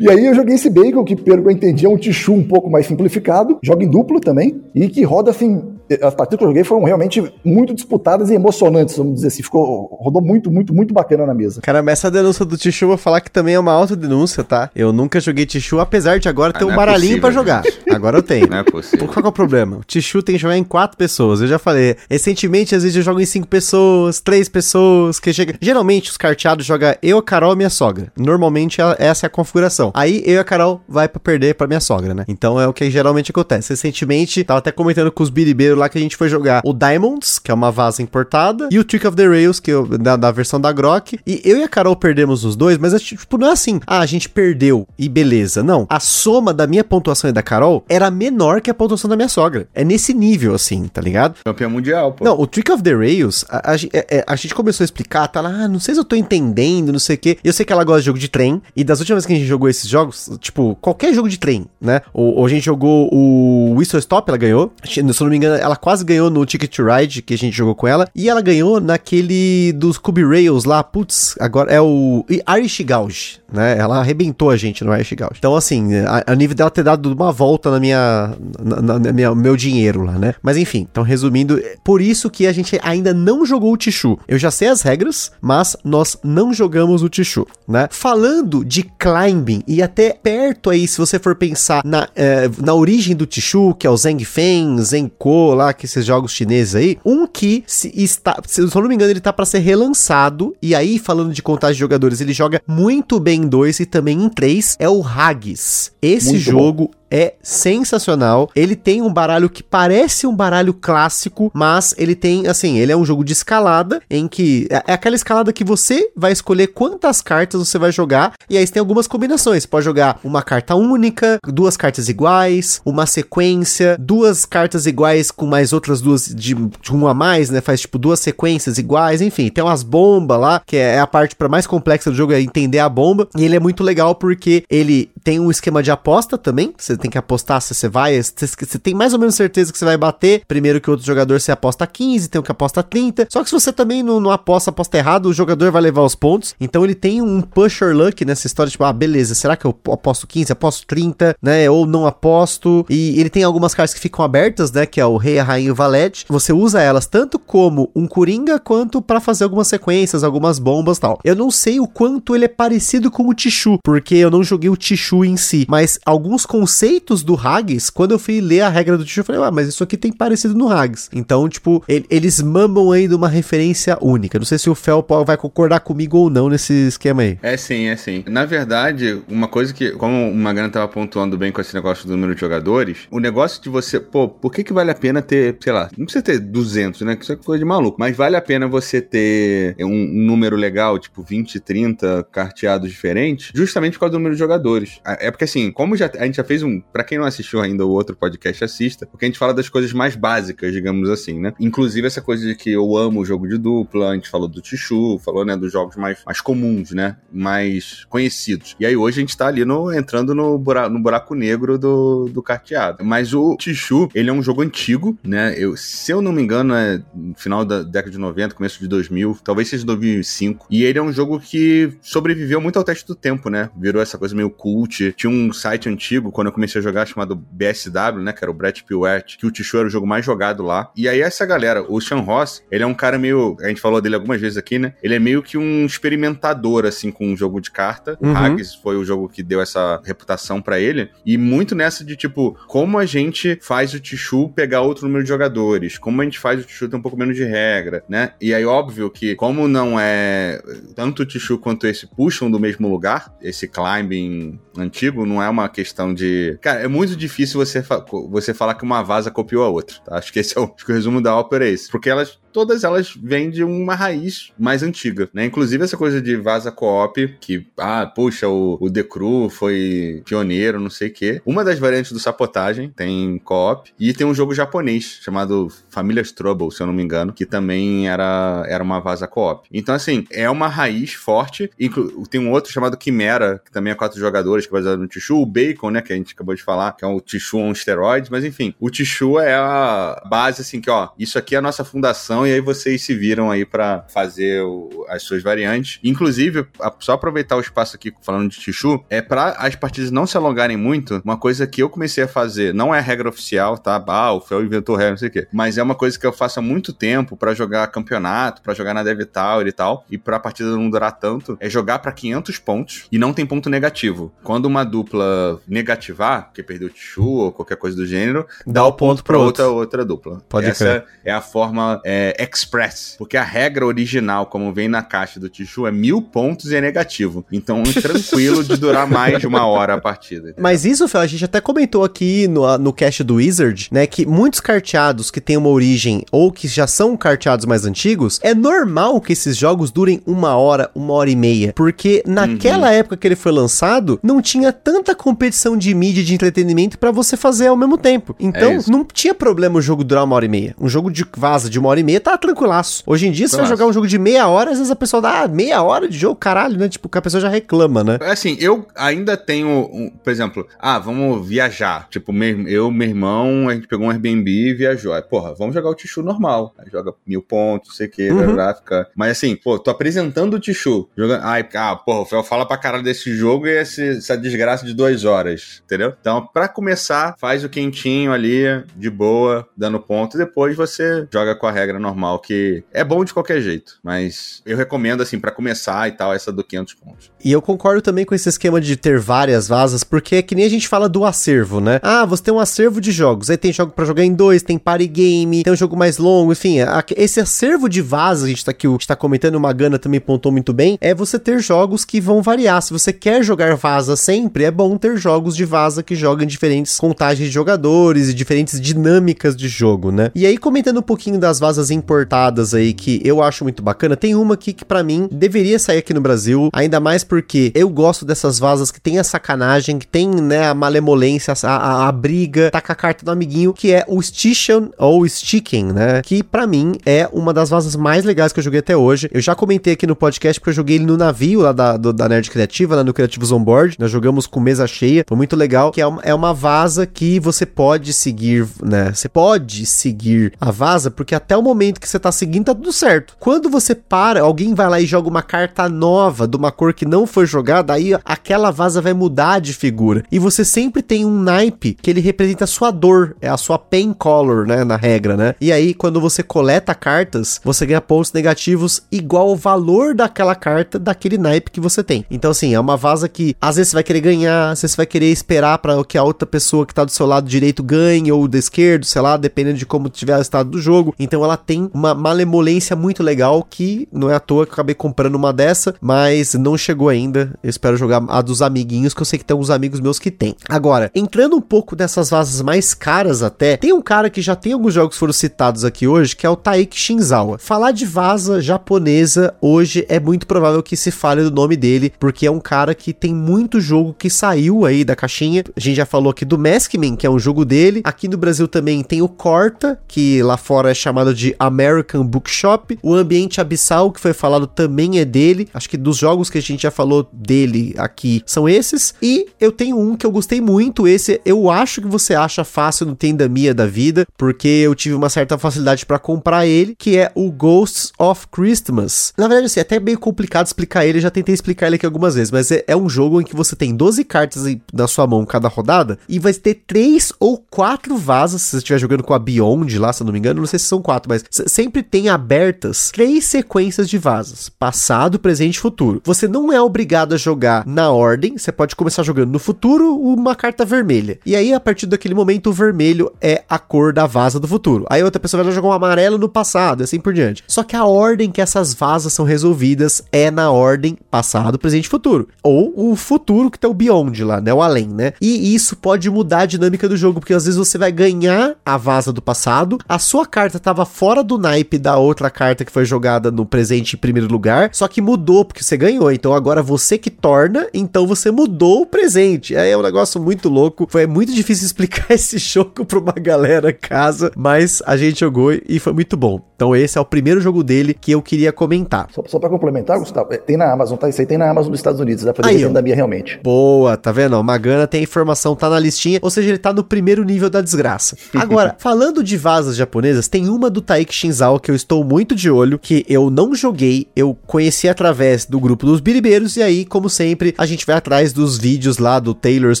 E aí eu joguei esse Bacon, que pelo que eu entendi é um Tichu um pouco mais simplificado. Joga em duplo também. E que roda assim as partidas que eu joguei foram realmente muito disputadas e emocionantes, vamos dizer assim. Ficou, rodou muito, muito, muito bacana na mesa. Cara, mas essa denúncia do Tichu, eu vou falar que também é uma autodenúncia, tá? Eu nunca joguei Tichu, apesar de agora Ah, ter um é baralhinho possível, pra jogar. Agora eu tenho. Não é possível. Qual que é o problema? O Tichu tem que jogar em quatro pessoas. Eu já falei. Recentemente, às vezes, eu jogo em cinco pessoas, três pessoas, que chega. Geralmente, os carteados joga eu, a Carol e minha sogra. Normalmente, ela- essa é a configuração. Aí, eu e a Carol vai pra perder pra minha sogra, né? Então, é o que geralmente acontece. Recentemente, tava até comentando com os biribeiros lá que a gente foi jogar o Diamonds, que é uma vaza importada, e o Trick of the Rails, que é da, da versão da Grok. E eu e a Carol perdemos os dois, mas é tipo, não é assim, ah, a gente perdeu e beleza. Não. A soma da minha pontuação e da Carol era menor que a pontuação da minha sogra. É nesse nível, assim, tá ligado? Campeão mundial, pô. Não, o Trick of the Rails, a, a, é- é- a gente começou a explicar, tá lá, ah, não sei se eu tô entendendo, não sei o quê. Eu sei que ela gosta de jogo de trem, e das últimas vezes que a gente jogou esses jogos, tipo, qualquer jogo de trem, né? Ou, ou a gente jogou o Whistle Stop, ela ganhou. Se eu não me engano, ela quase ganhou no Ticket to Ride, que a gente jogou com ela. E ela ganhou naquele dos Cube Rails lá, putz, agora é o Irish Gouge, né? Ela arrebentou a gente no Irish Gouge. Então, assim, a, a nível dela ter dado uma volta na minha, na, na- na minha, meu dinheiro lá, né? Mas enfim, então resumindo, é por isso que a gente ainda não jogou o Tichu. Eu já sei as regras, mas nós não jogamos o Tichu, né? Falando de climbing e até perto aí, se você for pensar na, eh, na origem do Tichu, que é o Zhengfen, Zenko, que esses jogos chineses aí, um que se está, se eu não me engano, ele tá para ser relançado, e aí, falando de contagem de jogadores, ele joga muito bem em 2 e também em 3, é o Haggis. Esse Muito jogo é sensacional. Ele tem um baralho que parece um baralho clássico, mas ele tem, assim, ele é um jogo de escalada, em que é é aquela escalada que você vai escolher quantas cartas você vai jogar, e aí você tem algumas combinações. Você pode jogar uma carta única, duas cartas iguais, uma sequência, duas cartas iguais com mais outras duas de, de uma a mais, né? Faz tipo duas sequências iguais, enfim. Tem umas bombas lá, que é a parte para mais complexa do jogo, é entender a bomba. E ele é muito legal porque ele tem um esquema de aposta também. Você tem que apostar se você vai. Você, tem mais ou menos certeza que você vai bater. Primeiro que outro jogador você aposta 15, tem um que aposta 30. Só que se você também não, não aposta, aposta errado, o jogador vai levar os pontos. Então ele tem um push or luck nessa história, tipo, ah, beleza, será que eu aposto 15, aposto 30, né? Ou não aposto. E ele tem algumas cartas que ficam abertas, né? Que é o Rei, a Rainha e o Valete. Você usa elas tanto como um Coringa, quanto para fazer algumas sequências, algumas bombas tal. Eu não sei o quanto ele é parecido com o Tichu, porque eu não joguei o Tichu em si. Mas alguns conceitos do Haggis, quando eu fui ler a regra do Tichu, eu falei, ah, mas isso aqui tem parecido no Haggis. Então, tipo, ele- eles mamam de uma referência única. Não sei se o Fel po- vai concordar comigo ou não nesse esquema aí. É sim, é sim. Na verdade, uma coisa que, como o Magana tava pontuando bem com esse negócio do número de jogadores, o negócio de você, pô, por que que vale a pena ter, sei lá, não precisa ter 200, né, que isso é coisa de maluco, mas vale a pena você ter um número legal, tipo 20, 30 carteados diferentes, justamente por causa do número de jogadores. É porque assim, como já, a gente já fez um, pra quem não assistiu ainda o outro podcast, assista, porque a gente fala das coisas mais básicas, digamos assim, né? Inclusive essa coisa de que eu amo o jogo de dupla, a gente falou do Tichu, falou, né, dos jogos mais, mais comuns, né, mais conhecidos. E aí hoje a gente tá ali no, entrando no, bura, no buraco negro do, do carteado. Mas o Tichu, ele é um jogo antigo, né, eu, se eu não me engano é final da década de 90, começo de 2000, talvez seja 2005. E ele é um jogo que sobreviveu muito ao teste do tempo, né, virou essa coisa meio cult. Tinha um site antigo, quando eu comecei a jogar, chamado BSW, né, que era o Brett Piwert, que o Tichu era o jogo mais jogado lá. E aí essa galera, o Sean Ross, ele é um cara meio, a gente falou dele algumas vezes aqui, né, ele é meio que um experimentador, assim, com um jogo de carta. Uhum. O Haggis foi o jogo que deu essa reputação pra ele. E muito nessa de, tipo, como a gente faz o Tichu pegar outro número de jogadores, como a gente faz o Tichu ter um pouco menos de regra, né? E aí, óbvio que, como não é tanto o Tichu quanto esse puxam do mesmo lugar, esse climbing antigo, não é uma questão de. Cara, é muito difícil você, fa você falar que uma vaza copiou a outra. Tá? Acho que esse é o, que o resumo da ópera é esse. Porque elas todas elas vêm de uma raiz mais antiga, né? Inclusive essa coisa de vaza co-op, que, ah, puxa, o, o The Crew foi pioneiro, não sei o quê. Uma das variantes do Sabotagem tem co-op, e tem um jogo japonês chamado Famílias Trouble, se eu não me engano, que também era, era uma vaza co-op. Então, assim, é uma raiz forte. Inclu tem um outro chamado Quimera, que também é quatro jogadores, que é baseado no Tichu. O Bacon, né, que a gente acabou de falar, que é um Tichu on steroids, mas enfim, o Tichu é a base, assim, que, ó, isso aqui é a nossa fundação não, e aí vocês se viram aí para fazer o, as suas variantes. Inclusive, a, só aproveitar o espaço aqui falando de Tichu, é para as partidas não se alongarem muito, uma coisa que eu comecei a fazer, não é a regra oficial, tá? Ah, o Fel inventou regra, não sei o quê, mas é uma coisa que eu faço há muito tempo para jogar campeonato, para jogar na Dev Tower e tal, e pra partida não durar tanto, é jogar para 500 pontos e não tem ponto negativo. Quando uma dupla negativar, porque perdeu o Tichu ou qualquer coisa do gênero, dá, dá o ponto para outra, outra dupla. Pode Essa crer. é a forma é, express, porque a regra original, como vem na caixa do Tichu, é mil pontos e é negativo. Então, tranquilo de durar mais de uma hora a partida. Mas isso, Fel, a gente até comentou aqui no, no cast do Wizard, né, que muitos carteados que têm uma origem ou que já são carteados mais antigos, é normal que esses jogos durem uma hora, uma hora e meia, porque naquela uhum. época que ele foi lançado, não tinha tanta competição de mídia de entretenimento para você fazer ao mesmo tempo. Então, é não tinha problema o jogo durar uma hora e meia. Um jogo de vaza de uma hora e meia tá tranquilaço. Hoje em dia, você vai jogar um jogo de meia hora, às vezes a pessoa dá ah, meia hora de jogo, caralho, né? Tipo, que a pessoa já reclama, né? Assim, eu ainda tenho, um, por exemplo, ah, vamos viajar. Tipo, eu, meu irmão, a gente pegou um Airbnb e viajou. Aí, porra, vamos jogar o Tichu normal. Aí joga mil pontos, não sei o que, uhum. gráfica. Mas assim, pô, tô apresentando o Tichu. Jogando, ai, ah, porra, o Fel fala pra caralho desse jogo e esse, essa desgraça de duas horas, entendeu? Então, pra começar, faz o quentinho ali, de boa, dando ponto, e depois você joga com a regra normal, que é bom de qualquer jeito. Mas eu recomendo, assim, para começar e tal, essa do 500 pontos. E eu concordo também com esse esquema de ter várias vasas, porque é que nem a gente fala do acervo, né? Ah, você tem um acervo de jogos, aí tem jogo para jogar em dois, tem party game, tem um jogo mais longo, enfim, esse acervo de vasas, a gente tá aqui, a gente tá comentando, o Magana também pontou muito bem, é você ter jogos que vão variar. Se você quer jogar vaza sempre, é bom ter jogos de vaza que jogam diferentes contagens de jogadores e diferentes dinâmicas de jogo, né? E aí, comentando um pouquinho das vazas importadas aí, que eu acho muito bacana, tem uma aqui que para mim deveria sair aqui no Brasil, ainda mais porque eu gosto dessas vazas que tem a sacanagem, que tem, né, a malemolência, a, a, a briga, tá com a carta do amiguinho, que é o Stition ou Sticking, né? Que para mim é uma das vazas mais legais que eu joguei até hoje. Eu já comentei aqui no podcast porque eu joguei ele no navio lá da, do, da Nerd Criativa, lá no Criativos On Board. Nós jogamos com mesa cheia, foi muito legal. Que é uma, é uma vaza que você pode seguir, né? Você pode seguir a vaza, porque até o momento que você tá seguindo tá tudo certo. Quando você para, alguém vai lá e joga uma carta nova de uma cor que não foi jogada, aí aquela vaza vai mudar de figura. E você sempre tem um naipe que ele representa a sua dor, é a sua pain color, né? Na regra, né? E aí, quando você coleta cartas, você ganha pontos negativos igual ao valor daquela carta daquele naipe que você tem. Então, assim, é uma vaza que às vezes você vai querer ganhar, às vezes você vai querer esperar para que a outra pessoa que tá do seu lado direito ganhe, ou do esquerdo, sei lá, dependendo de como tiver o estado do jogo. Então ela tem uma malemolência muito legal que não é à toa que eu acabei comprando uma dessa, mas não chegou ainda. Eu espero jogar a dos amiguinhos, que eu sei que tem uns amigos meus que tem. Agora, entrando um pouco dessas vazas mais caras até, tem um cara que já tem alguns jogos que foram citados aqui hoje, que é o Taiki Shinzawa. Falar de vaza japonesa hoje é muito provável que se fale do nome dele, porque é um cara que tem muito jogo que saiu aí da caixinha. A gente já falou aqui do Maskman, que é um jogo dele. Aqui no Brasil também tem o Corta, que lá fora é chamado de American Bookshop. O Ambiente Abissal, que foi falado, também é dele. Acho que dos jogos que a gente já falou dele aqui são esses. E eu tenho um que eu gostei muito. Esse eu acho que você acha fácil no Tendamia da vida, porque eu tive uma certa facilidade para comprar ele, que é o Ghosts of Christmas. Na verdade, assim, é até meio complicado explicar ele, já tentei explicar ele aqui algumas vezes, mas é, é um jogo em que você tem 12 cartas na sua mão cada rodada e vai ter 3 ou 4 vasas, se você estiver jogando com a Beyond lá, se eu não me engano, não sei se são 4, mas sempre tem abertas 3 sequências de vasas, passado, presente e futuro. Você não é obrigado a jogar na ordem, você pode começar jogando no futuro uma carta vermelha. E aí, a partir daquele momento, o vermelho é a cor da vaza do futuro. Aí outra pessoa vai jogar um amarelo no passado, e assim por diante. Só que a ordem que essas vasas são resolvidas é na ordem passado, presente e futuro. Ou o futuro que tá o beyond lá, né? O além, né? E isso pode mudar a dinâmica do jogo, porque às vezes você vai ganhar a vaza do passado, a sua carta tava fora do naipe da outra carta que foi jogada no presente em primeiro lugar, só que mudou, porque você ganhou. Então agora você que torna, então você mudou o presente. É um negócio muito louco. Foi muito difícil explicar esse jogo pra uma galera casa, mas a gente jogou e foi muito bom. Então esse é o primeiro jogo dele que eu queria comentar. Só, só para complementar, Gustavo, é, tem na Amazon, tá? Isso aí tem na Amazon dos Estados Unidos, dá pra ver da minha realmente. Boa, tá vendo? O Magana tem informação, tá na listinha, ou seja, ele tá no primeiro nível da desgraça. Agora, falando de vasas japonesas, tem uma do Taiki Taiki Shinzawa que eu estou muito de olho, que eu não joguei, eu conheci através do grupo dos biribeiros, e aí, como sempre, a gente vai atrás dos vídeos lá do Taylor's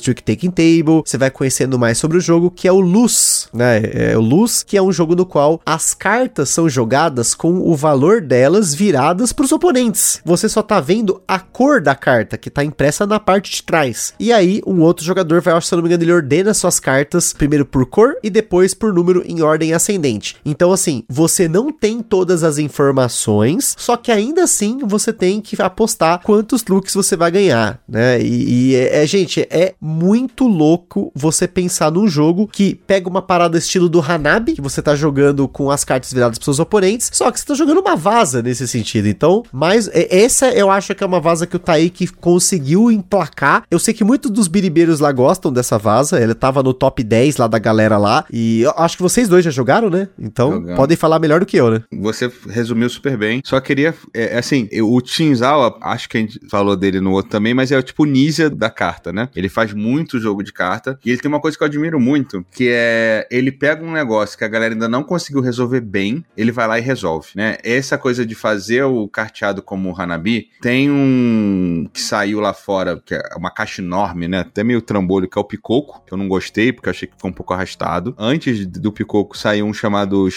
Trick Taking Table, você vai conhecendo mais sobre o jogo, que é o Luz, né? É o Luz, que é um jogo no qual as cartas são jogadas com o valor delas viradas para os oponentes. Você só tá vendo a cor da carta, que tá impressa na parte de trás. E aí, um outro jogador vai, se eu não me engano, ele ordena suas cartas primeiro por cor e depois por número em ordem ascendente. Então, assim, você não tem todas as informações, só que ainda assim você tem que apostar quantos looks você vai ganhar, né? E, e é, é, gente, é muito louco você pensar num jogo que pega uma parada estilo do Hanabi, que você tá jogando com as cartas viradas pros seus oponentes, só que você tá jogando uma vaza nesse sentido. Então, mas é, essa eu acho que é uma vaza que o Taiki conseguiu emplacar. Eu sei que muitos dos biribeiros lá gostam dessa vaza, ele tava no top 10 lá da galera lá, e eu acho que vocês dois já jogaram, né? Então, Jogando. podem falar melhor do que eu, né? Você resumiu super bem. Só queria, é, é assim, o Shinzawa, acho que a gente falou dele no outro também, mas é o tipo Nizia da carta, né? Ele faz muito jogo de carta, e ele tem uma coisa que eu admiro muito, que é ele pega um negócio que a galera ainda não conseguiu resolver bem, ele vai lá e resolve, né? Essa coisa de fazer o carteado como o Hanabi, tem um que saiu lá fora, que é uma caixa enorme, né? Até meio trambolho, que é o Picoco, que eu não gostei, porque eu achei que ficou um pouco arrastado. Antes do Picoco saiu um chamado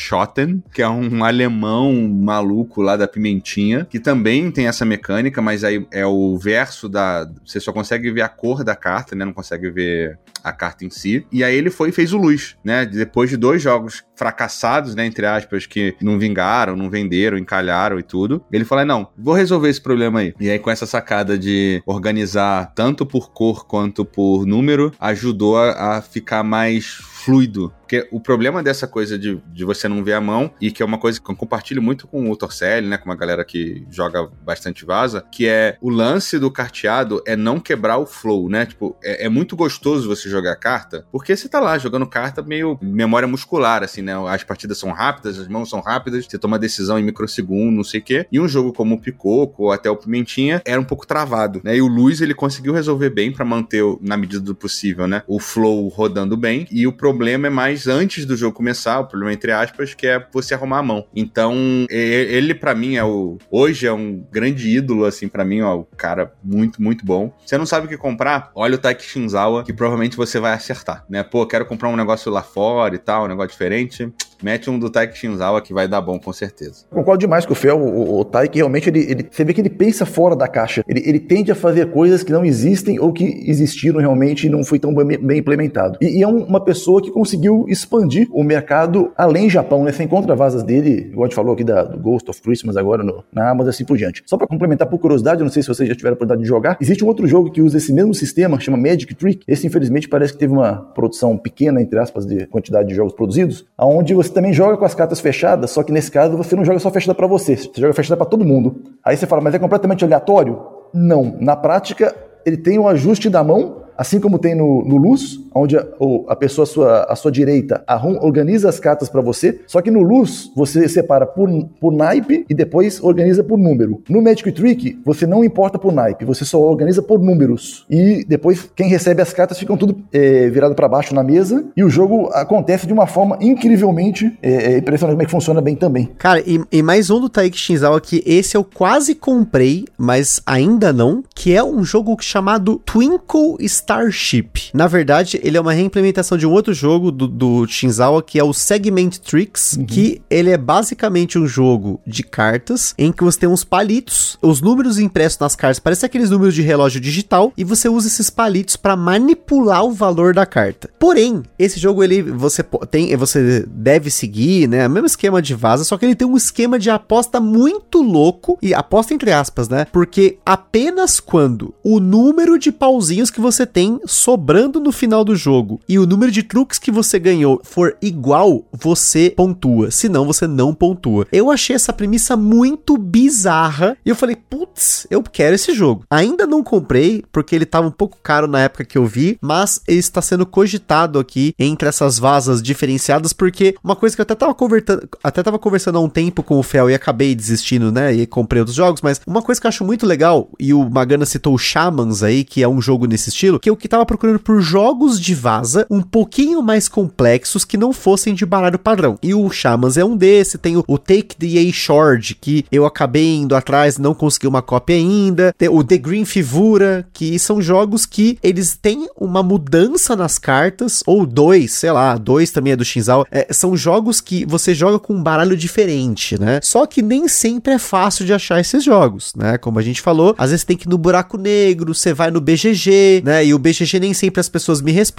Scharfschotten, que é um alemão maluco lá da Pimentinha, que também tem essa mecânica, mas aí é o verso da. Você só consegue ver a cor da carta, né? Não consegue ver a carta em si. E aí ele foi e fez o Luz, né? Depois de dois jogos fracassados, né? Entre aspas, que não vingaram, não venderam, encalharam e tudo. Ele falou: não, vou resolver esse problema aí. E aí, com essa sacada de organizar tanto por cor quanto por número, ajudou a, a ficar mais fluido porque o problema dessa coisa de, de você não ver a mão, e que é uma coisa que eu compartilho muito com o Torcelli, né? Com uma galera que joga bastante vaza, que é o lance do carteado é não quebrar o flow, né? Tipo, é, é muito gostoso você jogar carta, porque você tá lá jogando carta meio memória muscular, assim, né? As partidas são rápidas, as mãos são rápidas, você toma decisão em microsegundo, não sei o quê. E um jogo como o Picoco ou até o Pimentinha era um pouco travado, né? E o Luiz, ele conseguiu resolver bem para manter, na medida do possível, né? O flow rodando bem. E o problema é mais antes do jogo começar, o problema entre aspas, que é você arrumar a mão. Então, ele para mim é o hoje é um grande ídolo assim para mim, ó, o cara muito, muito bom. Você não sabe o que comprar? Olha o Taiki Shinzawa, que provavelmente você vai acertar, né? Pô, quero comprar um negócio lá fora e tal, um negócio diferente mete um do Taiki Shinzawa que vai dar bom, com certeza. Concordo demais com o Fel. O, o, Taiki realmente, ele, ele, você vê que ele pensa fora da caixa. Ele, ele tende a fazer coisas que não existem ou que existiram realmente e não foi tão bem, bem implementado. E, e, é um, uma pessoa que conseguiu expandir o mercado além Japão, né? Você encontra vazas dele, igual a gente falou aqui da, do Ghost of Christmas agora no, na Amazon assim por diante. Só para complementar por curiosidade, não sei se vocês já tiveram a oportunidade de jogar, existe um outro jogo que usa esse mesmo sistema, chama Magic Trick. Esse, infelizmente, parece que teve uma produção pequena, entre aspas, de quantidade de jogos produzidos, aonde você também joga com as cartas fechadas, só que nesse caso você não joga só fechada para você, você joga fechada para todo mundo. Aí você fala, mas é completamente aleatório? Não. Na prática, ele tem o um ajuste da mão Assim como tem no, no Luz, onde a, a pessoa à sua, à sua direita arrum, organiza as cartas para você, só que no Luz você separa por, por naipe e depois organiza por número. No Magic Trick, você não importa por naipe, você só organiza por números. E depois quem recebe as cartas ficam tudo é, virado para baixo na mesa e o jogo acontece de uma forma incrivelmente é, é impressionante como é que funciona bem também. Cara, e, e mais um do Taiki Shinzawa que esse eu quase comprei, mas ainda não, que é um jogo chamado Twinkle Star Starship. Na verdade, ele é uma reimplementação de um outro jogo do, do Shinzawa, que é o Segment Tricks, uhum. que ele é basicamente um jogo de cartas em que você tem uns palitos, os números impressos nas cartas parecem aqueles números de relógio digital, e você usa esses palitos para manipular o valor da carta. Porém, esse jogo ele você tem, você deve seguir, né, o mesmo esquema de vaza, só que ele tem um esquema de aposta muito louco e aposta entre aspas, né? Porque apenas quando o número de pauzinhos que você tem tem sobrando no final do jogo e o número de truques que você ganhou for igual, você pontua. Senão, você não pontua. Eu achei essa premissa muito bizarra e eu falei, putz, eu quero esse jogo. Ainda não comprei, porque ele tava um pouco caro na época que eu vi, mas ele está sendo cogitado aqui entre essas vasas diferenciadas, porque uma coisa que eu até tava conversando, até tava conversando há um tempo com o Fel e acabei desistindo, né? E comprei outros jogos, mas uma coisa que eu acho muito legal, e o Magana citou o Shamans aí, que é um jogo nesse estilo, que eu que tava procurando por jogos de vaza um pouquinho mais complexos que não fossem de baralho padrão. E o Shamans é um desse, tem o, Take the A Short, que eu acabei indo atrás, não consegui uma cópia ainda. O The Green Figura, que são jogos que eles têm uma mudança nas cartas, ou dois, sei lá, dois também é do Shinzal. É, são jogos que você joga com um baralho diferente, né? Só que nem sempre é fácil de achar esses jogos, né? Como a gente falou, às vezes tem que ir no buraco negro, você vai no BGG, né? E o BGG nem sempre as pessoas me respondem.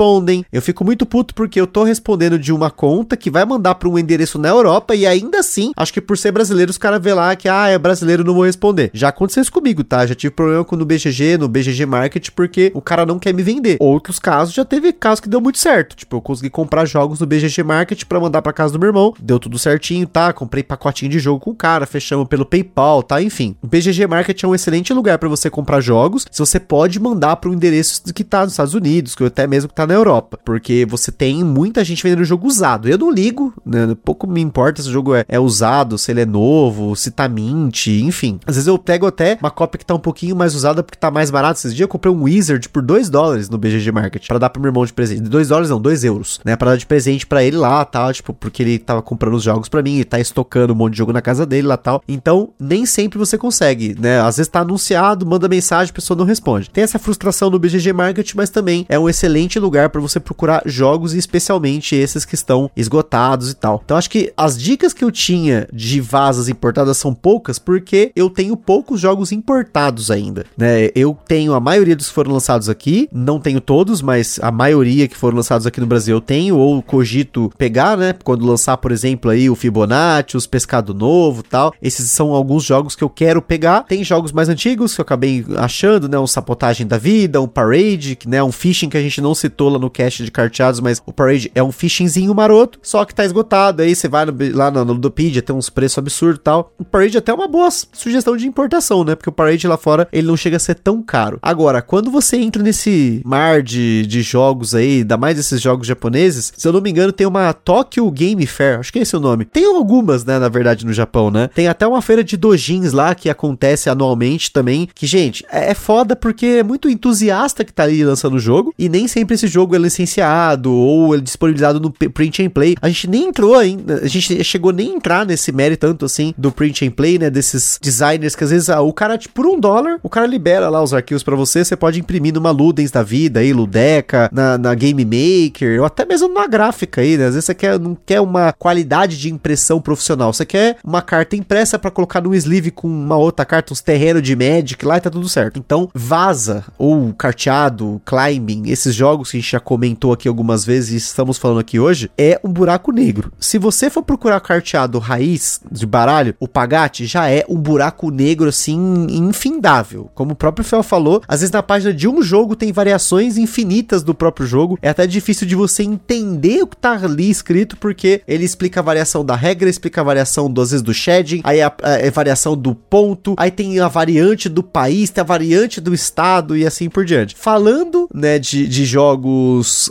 Eu fico muito puto porque eu tô respondendo de uma conta que vai mandar para um endereço na Europa e ainda assim, acho que por ser brasileiro, os caras vê lá que, ah, é brasileiro, não vou responder. Já aconteceu isso comigo, tá? Já tive problema com no BGG, no BGG Market, porque o cara não quer me vender. Outros casos, já teve casos que deu muito certo. Tipo, eu consegui comprar jogos no BGG Market para mandar para casa do meu irmão. Deu tudo certinho, tá? Comprei pacotinho de jogo com o cara, fechamos pelo PayPal, tá? Enfim. O BGG Market é um excelente lugar para você comprar jogos. Se você pode mandar para um endereço que tá nos Estados Unidos, que até mesmo que tá na Europa, porque você tem muita gente vendendo jogo usado. Eu não ligo, né? Pouco me importa se o jogo é, é usado, se ele é novo, se tá mint, enfim. Às vezes eu pego até uma cópia que tá um pouquinho mais usada porque tá mais barato. Esses dias eu comprei um Wizard por 2 dólares no BGG Market para dar pro meu irmão de presente. 2 dólares não, 2 euros, né? Para dar de presente para ele lá, tal, tipo, porque ele tava comprando os jogos para mim e tá estocando um monte de jogo na casa dele lá, tal. Então, nem sempre você consegue, né? Às vezes tá anunciado, manda mensagem, a pessoa não responde. Tem essa frustração no BGG Market, mas também é um excelente lugar para você procurar jogos e especialmente esses que estão esgotados e tal. Então, acho que as dicas que eu tinha de vasas importadas são poucas porque eu tenho poucos jogos importados ainda, né? Eu tenho a maioria dos que foram lançados aqui, não tenho todos, mas a maioria que foram lançados aqui no Brasil eu tenho ou cogito pegar, né? Quando lançar, por exemplo, aí o Fibonacci, os Pescado Novo, tal. Esses são alguns jogos que eu quero pegar. Tem jogos mais antigos que eu acabei achando, né? Um Sapotagem da Vida, um Parade, né, um phishing que a gente não citou lá no cast de carteados, mas o Parade é um phishingzinho maroto, só que tá esgotado. Aí você vai no, lá no, no Ludopedia, tem uns preços absurdos e tal. O Parade é até uma boa sugestão de importação, né? Porque o Parade lá fora, ele não chega a ser tão caro. Agora, quando você entra nesse mar de, de jogos aí, ainda mais esses jogos japoneses, se eu não me engano, tem uma Tokyo Game Fair, acho que é esse o nome. Tem algumas, né, na verdade, no Japão, né? Tem até uma feira de dojins lá que acontece anualmente também, que, gente, é, é foda porque é muito entusiasta que tá ali lançando o jogo, e nem sempre esse jogo é licenciado ou é disponibilizado no print and play. A gente nem entrou ainda, a gente chegou nem a entrar nesse mérito tanto assim do print and play, né, desses designers que às vezes ah, o cara, tipo, por um dólar, o cara libera lá os arquivos para você, você pode imprimir numa Ludens da vida aí, Ludeca, na, na Game Maker, ou até mesmo numa gráfica aí, né, às vezes você quer, não quer uma qualidade de impressão profissional, você quer uma carta impressa para colocar no sleeve com uma outra carta, uns terrenos de Magic lá e tá tudo certo. Então, Vaza, ou Carteado, Climbing, esses jogos que a gente já comentou aqui algumas vezes e estamos falando aqui hoje, é um buraco negro. Se você for procurar carteado raiz de baralho, o Pagate já é um buraco negro assim infindável. Como o próprio Fel falou, às vezes na página de um jogo tem variações infinitas do próprio jogo. É até difícil de você entender o que tá ali escrito, porque ele explica a variação da regra, explica a variação do, às vezes do shading, aí a, a, a variação do ponto, aí tem a variante do país, tem a variante do estado e assim por diante. Falando, né, de, de jogos,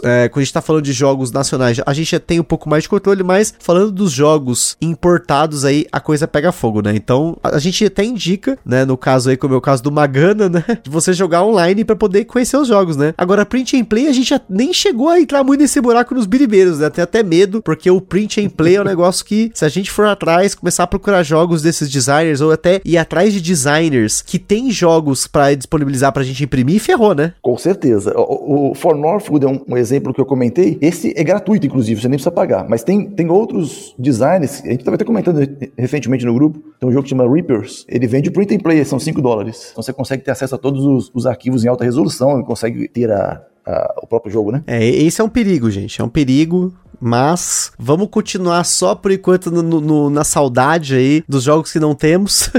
é, quando a gente tá falando de jogos nacionais, a gente já tem um pouco mais de controle, mas falando dos jogos importados aí, a coisa pega fogo, né? Então, a, a gente até indica, né, no caso aí, como é o caso do Magana, né, de você jogar online para poder conhecer os jogos, né? Agora, print and play, a gente já nem chegou a entrar muito nesse buraco nos biribeiros, né? Tem até medo, porque o print and play é um negócio que, se a gente for atrás, começar a procurar jogos desses designers, ou até ir atrás de designers que tem jogos para disponibilizar pra gente imprimir, ferrou, né? Com certeza. O, o For Northwood é um, um, exemplo que eu comentei. Esse é gratuito, inclusive, você nem precisa pagar. Mas tem, tem outros designers, a gente estava até comentando recentemente no grupo, tem um jogo que chama Reapers, ele vende print and play, são 5 dólares. Então você consegue ter acesso a todos os, os arquivos em alta resolução, consegue ter a, a, o próprio jogo, né? É, esse é um perigo, gente. É um perigo. Mas vamos continuar só por enquanto no, no, na saudade aí dos jogos que não temos.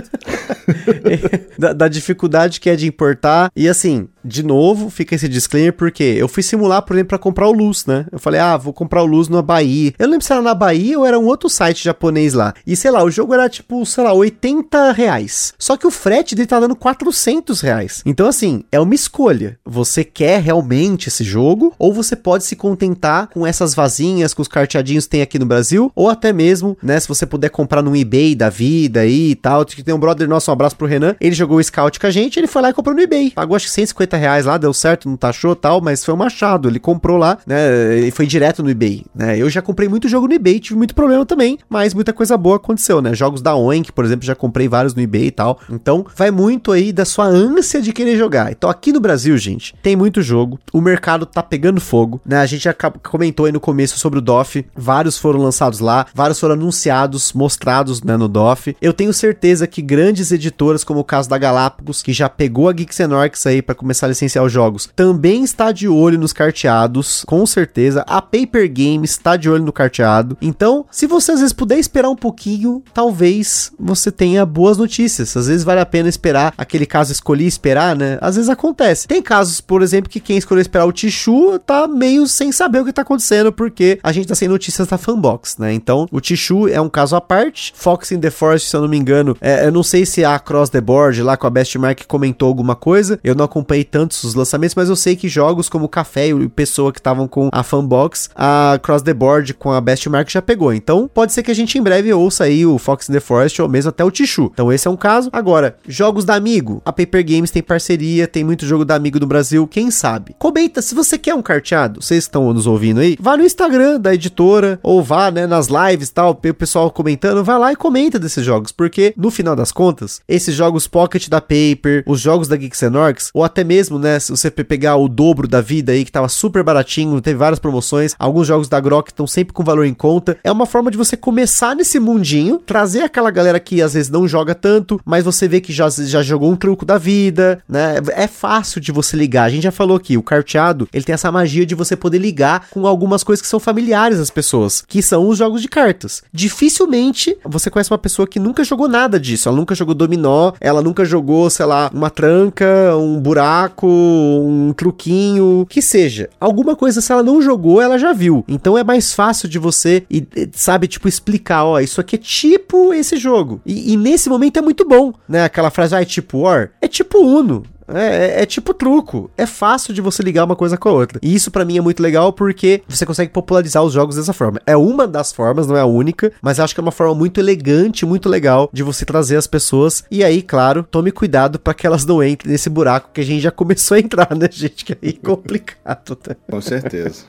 da, da, dificuldade que é de importar. E assim, de novo, fica esse disclaimer, porque eu fui simular, por exemplo, pra comprar o Luz, né? Eu falei, ah, vou comprar o Luz na Bahia. Eu não lembro se era na Bahia ou era um outro site japonês lá. E sei lá, o jogo era tipo, sei lá, 80 reais. Só que o frete dele tá dando 400 reais. Então, assim, é uma escolha. Você quer realmente esse jogo ou você pode se contentar com essas vazinhas com os carteadinhos tem aqui no Brasil, ou até mesmo, né, se você puder comprar no eBay da vida aí e tal. Tem um brother nosso, um abraço pro Renan, ele jogou o Scout com a gente, ele foi lá e comprou no eBay. Pagou acho que 150 reais lá, deu certo, não taxou tal, mas foi um machado. Ele comprou lá, né, e foi direto no eBay, né. Eu já comprei muito jogo no eBay, tive muito problema também, mas muita coisa boa aconteceu, né. Jogos da Oink, por exemplo, já comprei vários no eBay e tal. Então, vai muito aí da sua ânsia de querer jogar. Então, aqui no Brasil, gente, tem muito jogo, o mercado tá pegando fogo, né? A gente já comentou aí no começo sobre o DOF, vários foram lançados lá, vários foram anunciados, mostrados, né, no DOF. Eu tenho certeza que grandes editoras, como o caso da Galápagos, que já pegou a Geeks Orcs aí para começar a licenciar os jogos, também está de olho nos carteados, com certeza. A Paper Games está de olho no carteado. Então, se você às vezes puder esperar um pouquinho, talvez você tenha boas notícias. Às vezes vale a pena esperar aquele caso escolhi esperar, né? Às vezes acontece. Tem casos, por exemplo, que quem escolheu esperar o Tichu tá meio sem saber o que tá acontecendo, porque a gente tá sem notícias da fanbox, né? Então, o Tichu é um caso à parte. Fox in the Forest, se eu não me engano, é, eu não sei se a Cross the Board lá com a Best Mark comentou alguma coisa. Eu não acompanhei tantos os lançamentos, mas eu sei que jogos como Café e Pessoa que estavam com a fanbox, a Cross the Board com a Best Mark já pegou. Então, pode ser que a gente em breve ouça aí o Fox in the Forest ou mesmo até o Tichu. Então, esse é um caso. Agora, jogos da Amigo. A Paper Games tem parceria, tem muito jogo da Amigo no Brasil, quem sabe? Comenta, se você quer um carteado, vocês estão nos ouvindo aí, vá no Instagram da editora, ou vá, né, nas lives e tal, o pessoal comentando, vai lá e comenta desses jogos, porque no final das contas, esses jogos Pocket da Paper, os jogos da Geeks Orcs, ou até mesmo, né, se você pegar o dobro da vida aí, que tava super baratinho, teve várias promoções, alguns jogos da Grok estão sempre com valor em conta, é uma forma de você começar nesse mundinho, trazer aquela galera que às vezes não joga tanto, mas você vê que já, já jogou um truco da vida, né, é fácil de você ligar, a gente já falou aqui, o carteado, ele tem essa magia de você poder ligar com algumas coisas que são familiares às pessoas, que são os jogos de cartas. Dificilmente você conhece uma pessoa que nunca jogou nada disso, ela nunca jogou dominó, ela nunca jogou, sei lá, uma tranca, um buraco, um truquinho, que seja. Alguma coisa, se ela não jogou, ela já viu. Então é mais fácil de você, sabe, tipo, explicar, ó, isso aqui é tipo esse jogo. E, e nesse momento é muito bom, né? Aquela frase, ah, é tipo War? É tipo Uno. É, é, é, tipo truco. É fácil de você ligar uma coisa com a outra. E isso para mim é muito legal porque você consegue popularizar os jogos dessa forma. É uma das formas, não é a única, mas acho que é uma forma muito elegante, muito legal de você trazer as pessoas. E aí, claro, tome cuidado para que elas não entrem nesse buraco que a gente já começou a entrar, né, gente? Que aí é complicado. Né? Com certeza.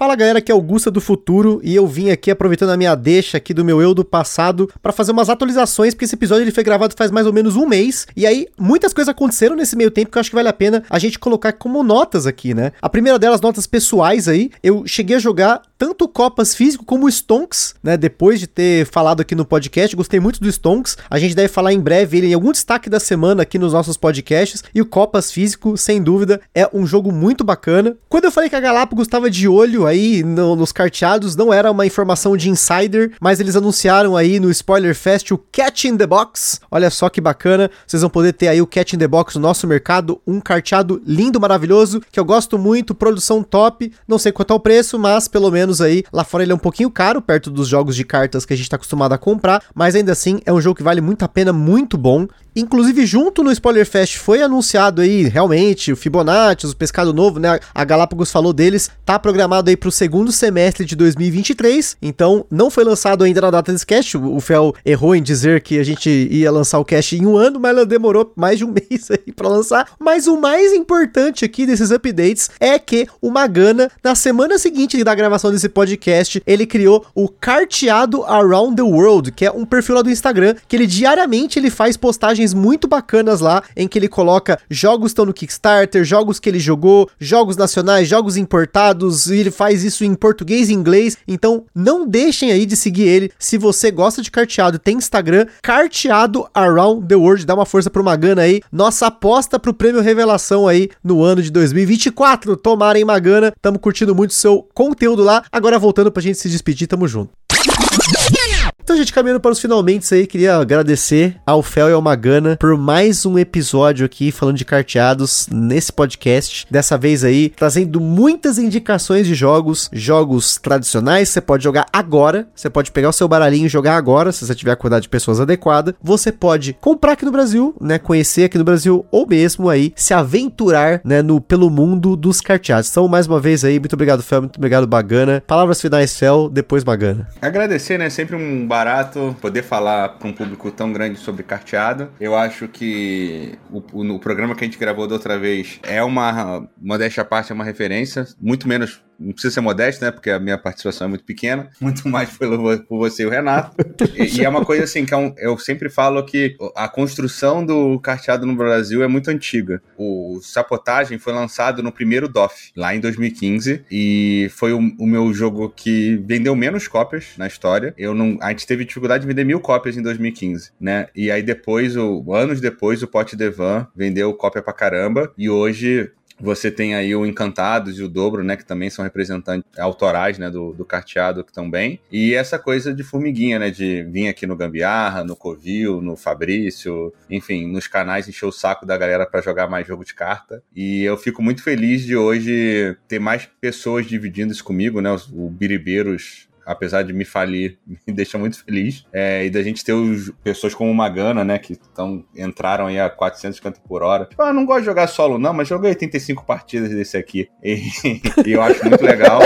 Fala galera, aqui é Augusta do Futuro e eu vim aqui aproveitando a minha deixa aqui do meu eu do passado para fazer umas atualizações, porque esse episódio ele foi gravado faz mais ou menos um mês e aí muitas coisas aconteceram nesse meio tempo que eu acho que vale a pena a gente colocar como notas aqui, né? A primeira delas, notas pessoais aí, eu cheguei a jogar tanto Copas físico como Stonks, né? Depois de ter falado aqui no podcast, gostei muito do Stonks. A gente deve falar em breve ele em algum destaque da semana aqui nos nossos podcasts. E o Copas físico, sem dúvida, é um jogo muito bacana. Quando eu falei que a Galápagos estava de olho aí no, nos carteados, não era uma informação de insider, mas eles anunciaram aí no Spoiler Fest o Catch in the Box. Olha só que bacana, vocês vão poder ter aí o Catch in the Box no nosso mercado, um carteado lindo, maravilhoso, que eu gosto muito, produção top. Não sei quanto é o preço, mas pelo menos aí. Lá fora ele é um pouquinho caro, perto dos jogos de cartas que a gente tá acostumado a comprar, mas ainda assim é um jogo que vale muito a pena, muito bom. Inclusive, junto no Spoiler Fest foi anunciado aí, realmente, o Fibonacci, o Pescado Novo, né? A Galápagos falou deles, tá programado aí pro segundo semestre de 2023, então não foi lançado ainda na data desse cast. O Fel errou em dizer que a gente ia lançar o cast em um ano, mas ela demorou mais de um mês aí pra lançar. Mas o mais importante aqui desses updates é que o Magana, na semana seguinte da gravação desse podcast, ele criou o Carteado Around the World, que é um perfil lá do Instagram, que ele diariamente ele faz muito bacanas lá, em que ele coloca jogos estão no Kickstarter, jogos que ele jogou, jogos nacionais, jogos importados, e ele faz isso em português e inglês. Então, não deixem aí de seguir ele. Se você gosta de carteado, tem Instagram, carteado Around the World, dá uma força pro Magana aí. Nossa aposta pro prêmio Revelação aí no ano de 2024. Tomarem Magana, tamo curtindo muito seu conteúdo lá. Agora voltando pra gente se despedir, tamo junto. Então, gente, caminhando para os finalmente aí, queria agradecer ao Fel e ao Magana por mais um episódio aqui falando de carteados nesse podcast. Dessa vez aí, trazendo muitas indicações de jogos, jogos tradicionais, você pode jogar agora, você pode pegar o seu baralhinho e jogar agora, se você tiver a quantidade de pessoas adequada. Você pode comprar aqui no Brasil, né, conhecer aqui no Brasil, ou mesmo aí se aventurar, né, no, pelo mundo dos carteados. Então, mais uma vez aí, muito obrigado, Fel, muito obrigado, Bagana. Palavras finais, Fel, depois Bagana. Agradecer, né, sempre um barato poder falar para um público tão grande sobre carteado. Eu acho que o, o, o, programa que a gente gravou da outra vez é uma, modéstia à parte, é uma referência, muito menos não precisa ser modesto, né? Porque a minha participação é muito pequena, muito mais pelo, por você e o Renato. e, e, é uma coisa assim que é um, eu sempre falo que a construção do carteado no Brasil é muito antiga. O Sapotagem foi lançado no primeiro DOF, lá em 2015, e foi o, o meu jogo que vendeu menos cópias na história. Eu não, a gente teve dificuldade de vender mil cópias em 2015, né? E aí depois, o, anos depois, o Pote Devan vendeu cópia pra caramba, e hoje você tem aí o Encantados e o Dobro, né? Que também são representantes autorais, né? Do, do carteado bem. E essa coisa de formiguinha, né? De vir aqui no Gambiarra, no Covil, no Fabrício, enfim, nos canais encher o saco da galera para jogar mais jogo de carta. E eu fico muito feliz de hoje ter mais pessoas dividindo isso comigo, né? O Biribeiros apesar de me falir, me deixa muito feliz. É, e da gente ter os, pessoas como Magana, né, que tão, entraram aí a 450 por hora. Tipo, ah, não gosto de jogar solo não, mas joguei 85 partidas desse aqui. E, e eu acho muito legal.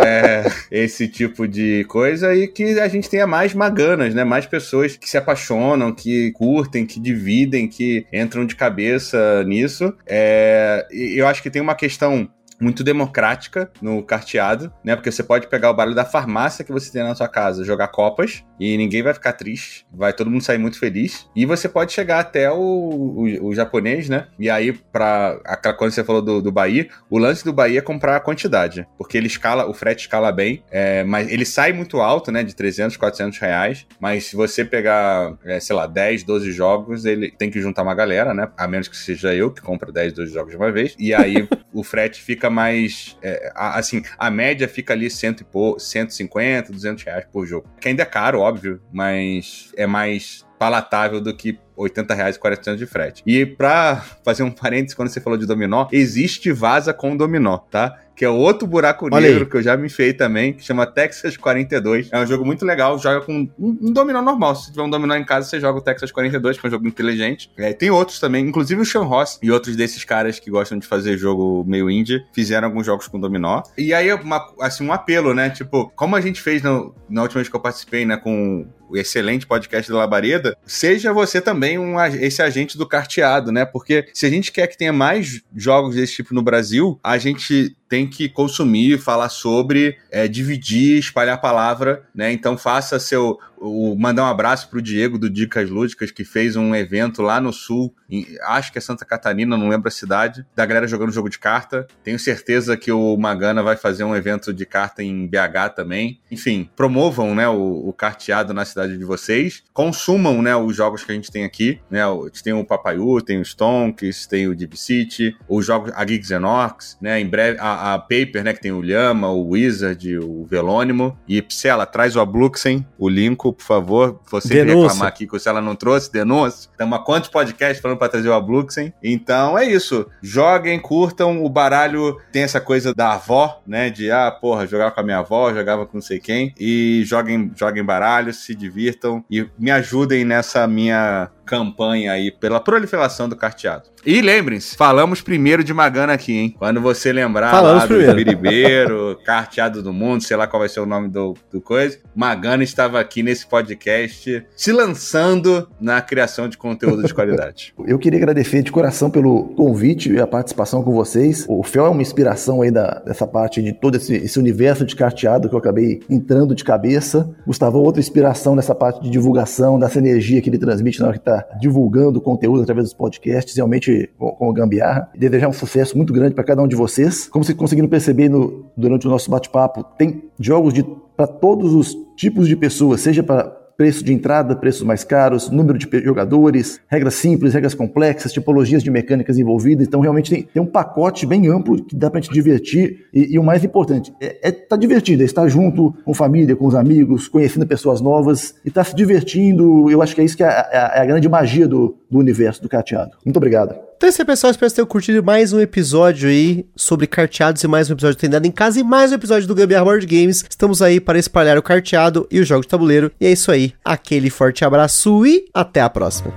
É, esse tipo de coisa e que a gente tenha mais maganas, né? Mais pessoas que se apaixonam, que curtem, que dividem, que entram de cabeça nisso. É, eu acho que tem uma questão muito democrática no carteado, né? Porque você pode pegar o baralho da farmácia que você tem na sua casa, jogar copas e ninguém vai ficar triste, vai todo mundo sair muito feliz. E você pode chegar até o, o, o japonês, né? E aí, para quando você falou do, do Bahia, o lance do Bahia é comprar a quantidade, porque ele escala, o frete escala bem, é, mas ele sai muito alto, né? De 300, 400 reais. Mas se você pegar, é, sei lá, 10, 12 jogos, ele tem que juntar uma galera, né? A menos que seja eu que compra 10, 12 jogos de uma vez. E aí o frete fica mais. É, assim, a média fica ali cento e por, 150, 200 reais por jogo. Que ainda é caro, óbvio, mas é mais palatável do que 80 reais e 40 centavos de frete. E pra fazer um parênteses, quando você falou de dominó, existe vaza com dominó, tá? Que é outro buraco Olha negro aí. que eu já me fei também, que chama Texas 42. É um jogo muito legal, joga com um, um dominó normal. Se tiver um dominó em casa, você joga o Texas 42, que é um jogo inteligente. É, tem outros também, inclusive o Sean Ross e outros desses caras que gostam de fazer jogo meio indie, fizeram alguns jogos com dominó. E aí, uma, assim, um apelo, né? Tipo, como a gente fez no, na última vez que eu participei, né, com o excelente podcast da Labareda, seja você também um, esse agente do carteado, né? Porque se a gente quer que tenha mais jogos desse tipo no Brasil, a gente tem que consumir, falar sobre, é, dividir, espalhar a palavra, né? Então faça seu o, mandar um abraço pro Diego do Dicas Lúdicas, que fez um evento lá no sul, em, acho que é Santa Catarina, não lembro a cidade, da galera jogando jogo de carta. Tenho certeza que o Magana vai fazer um evento de carta em BH também. Enfim, promovam né, o, o carteado na cidade de vocês, consumam né, os jogos que a gente tem aqui. Né? A gente tem o Papaiu, tem o Stonks, tem o Deep City, os jogos, a Geeks and Orcs, né? Em breve, a, a Paper, né? Que tem o Lhama, o Wizard, o Velônimo. E Psela, traz o Abluxen, o Lincoln por favor. Você reclamar aqui que se ela não trouxe, denúncia. Estamos há quantos podcasts falando para trazer o Abluxen? Então é isso. Joguem, curtam. O baralho tem essa coisa da avó, né? De, ah, porra, jogava com a minha avó, jogava com não sei quem. E joguem, joguem baralho, se divirtam e me ajudem nessa minha campanha aí pela proliferação do carteado. E lembrem-se, falamos primeiro de Magana aqui, hein? Quando você lembrar falamos lá do primeiro. Biribeiro, carteado do mundo, sei lá qual vai ser o nome do, do coisa, Magana estava aqui nesse podcast se lançando na criação de conteúdo de qualidade. Eu queria agradecer de coração pelo convite e a participação com vocês. O Fel é uma inspiração aí da, dessa parte de todo esse, esse universo de carteado que eu acabei entrando de cabeça. Gustavo, outra inspiração nessa parte de divulgação, dessa energia que ele transmite na hora que está divulgando conteúdo através dos podcasts, realmente com, o Gambiarra. Desejar um sucesso muito grande para cada um de vocês. Como vocês conseguiram perceber no, durante o nosso bate-papo, tem jogos para todos os tipos de pessoas, seja para preço de entrada, preços mais caros, número de jogadores, regras simples, regras complexas, tipologias de mecânicas envolvidas. Então, realmente tem, tem um pacote bem amplo que dá para te divertir. E, e, o mais importante é é tá divertido, é estar junto com família, com os amigos, conhecendo pessoas novas e estar tá se divertindo. Eu acho que é isso que é a, a grande magia do, do universo do carteado. Muito obrigado. Então é isso aí, pessoal. Espero que tenham curtido mais um episódio aí sobre carteados e mais um episódio Treinado em Casa e mais um episódio do Gambiarra Board Games. Estamos aí para espalhar o carteado e o jogo de tabuleiro. E é isso aí. Aquele forte abraço e até a próxima.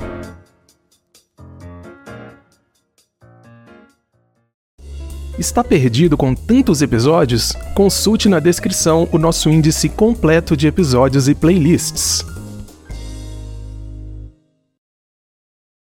Está perdido com tantos episódios? Consulte na descrição o nosso índice completo de episódios e playlists.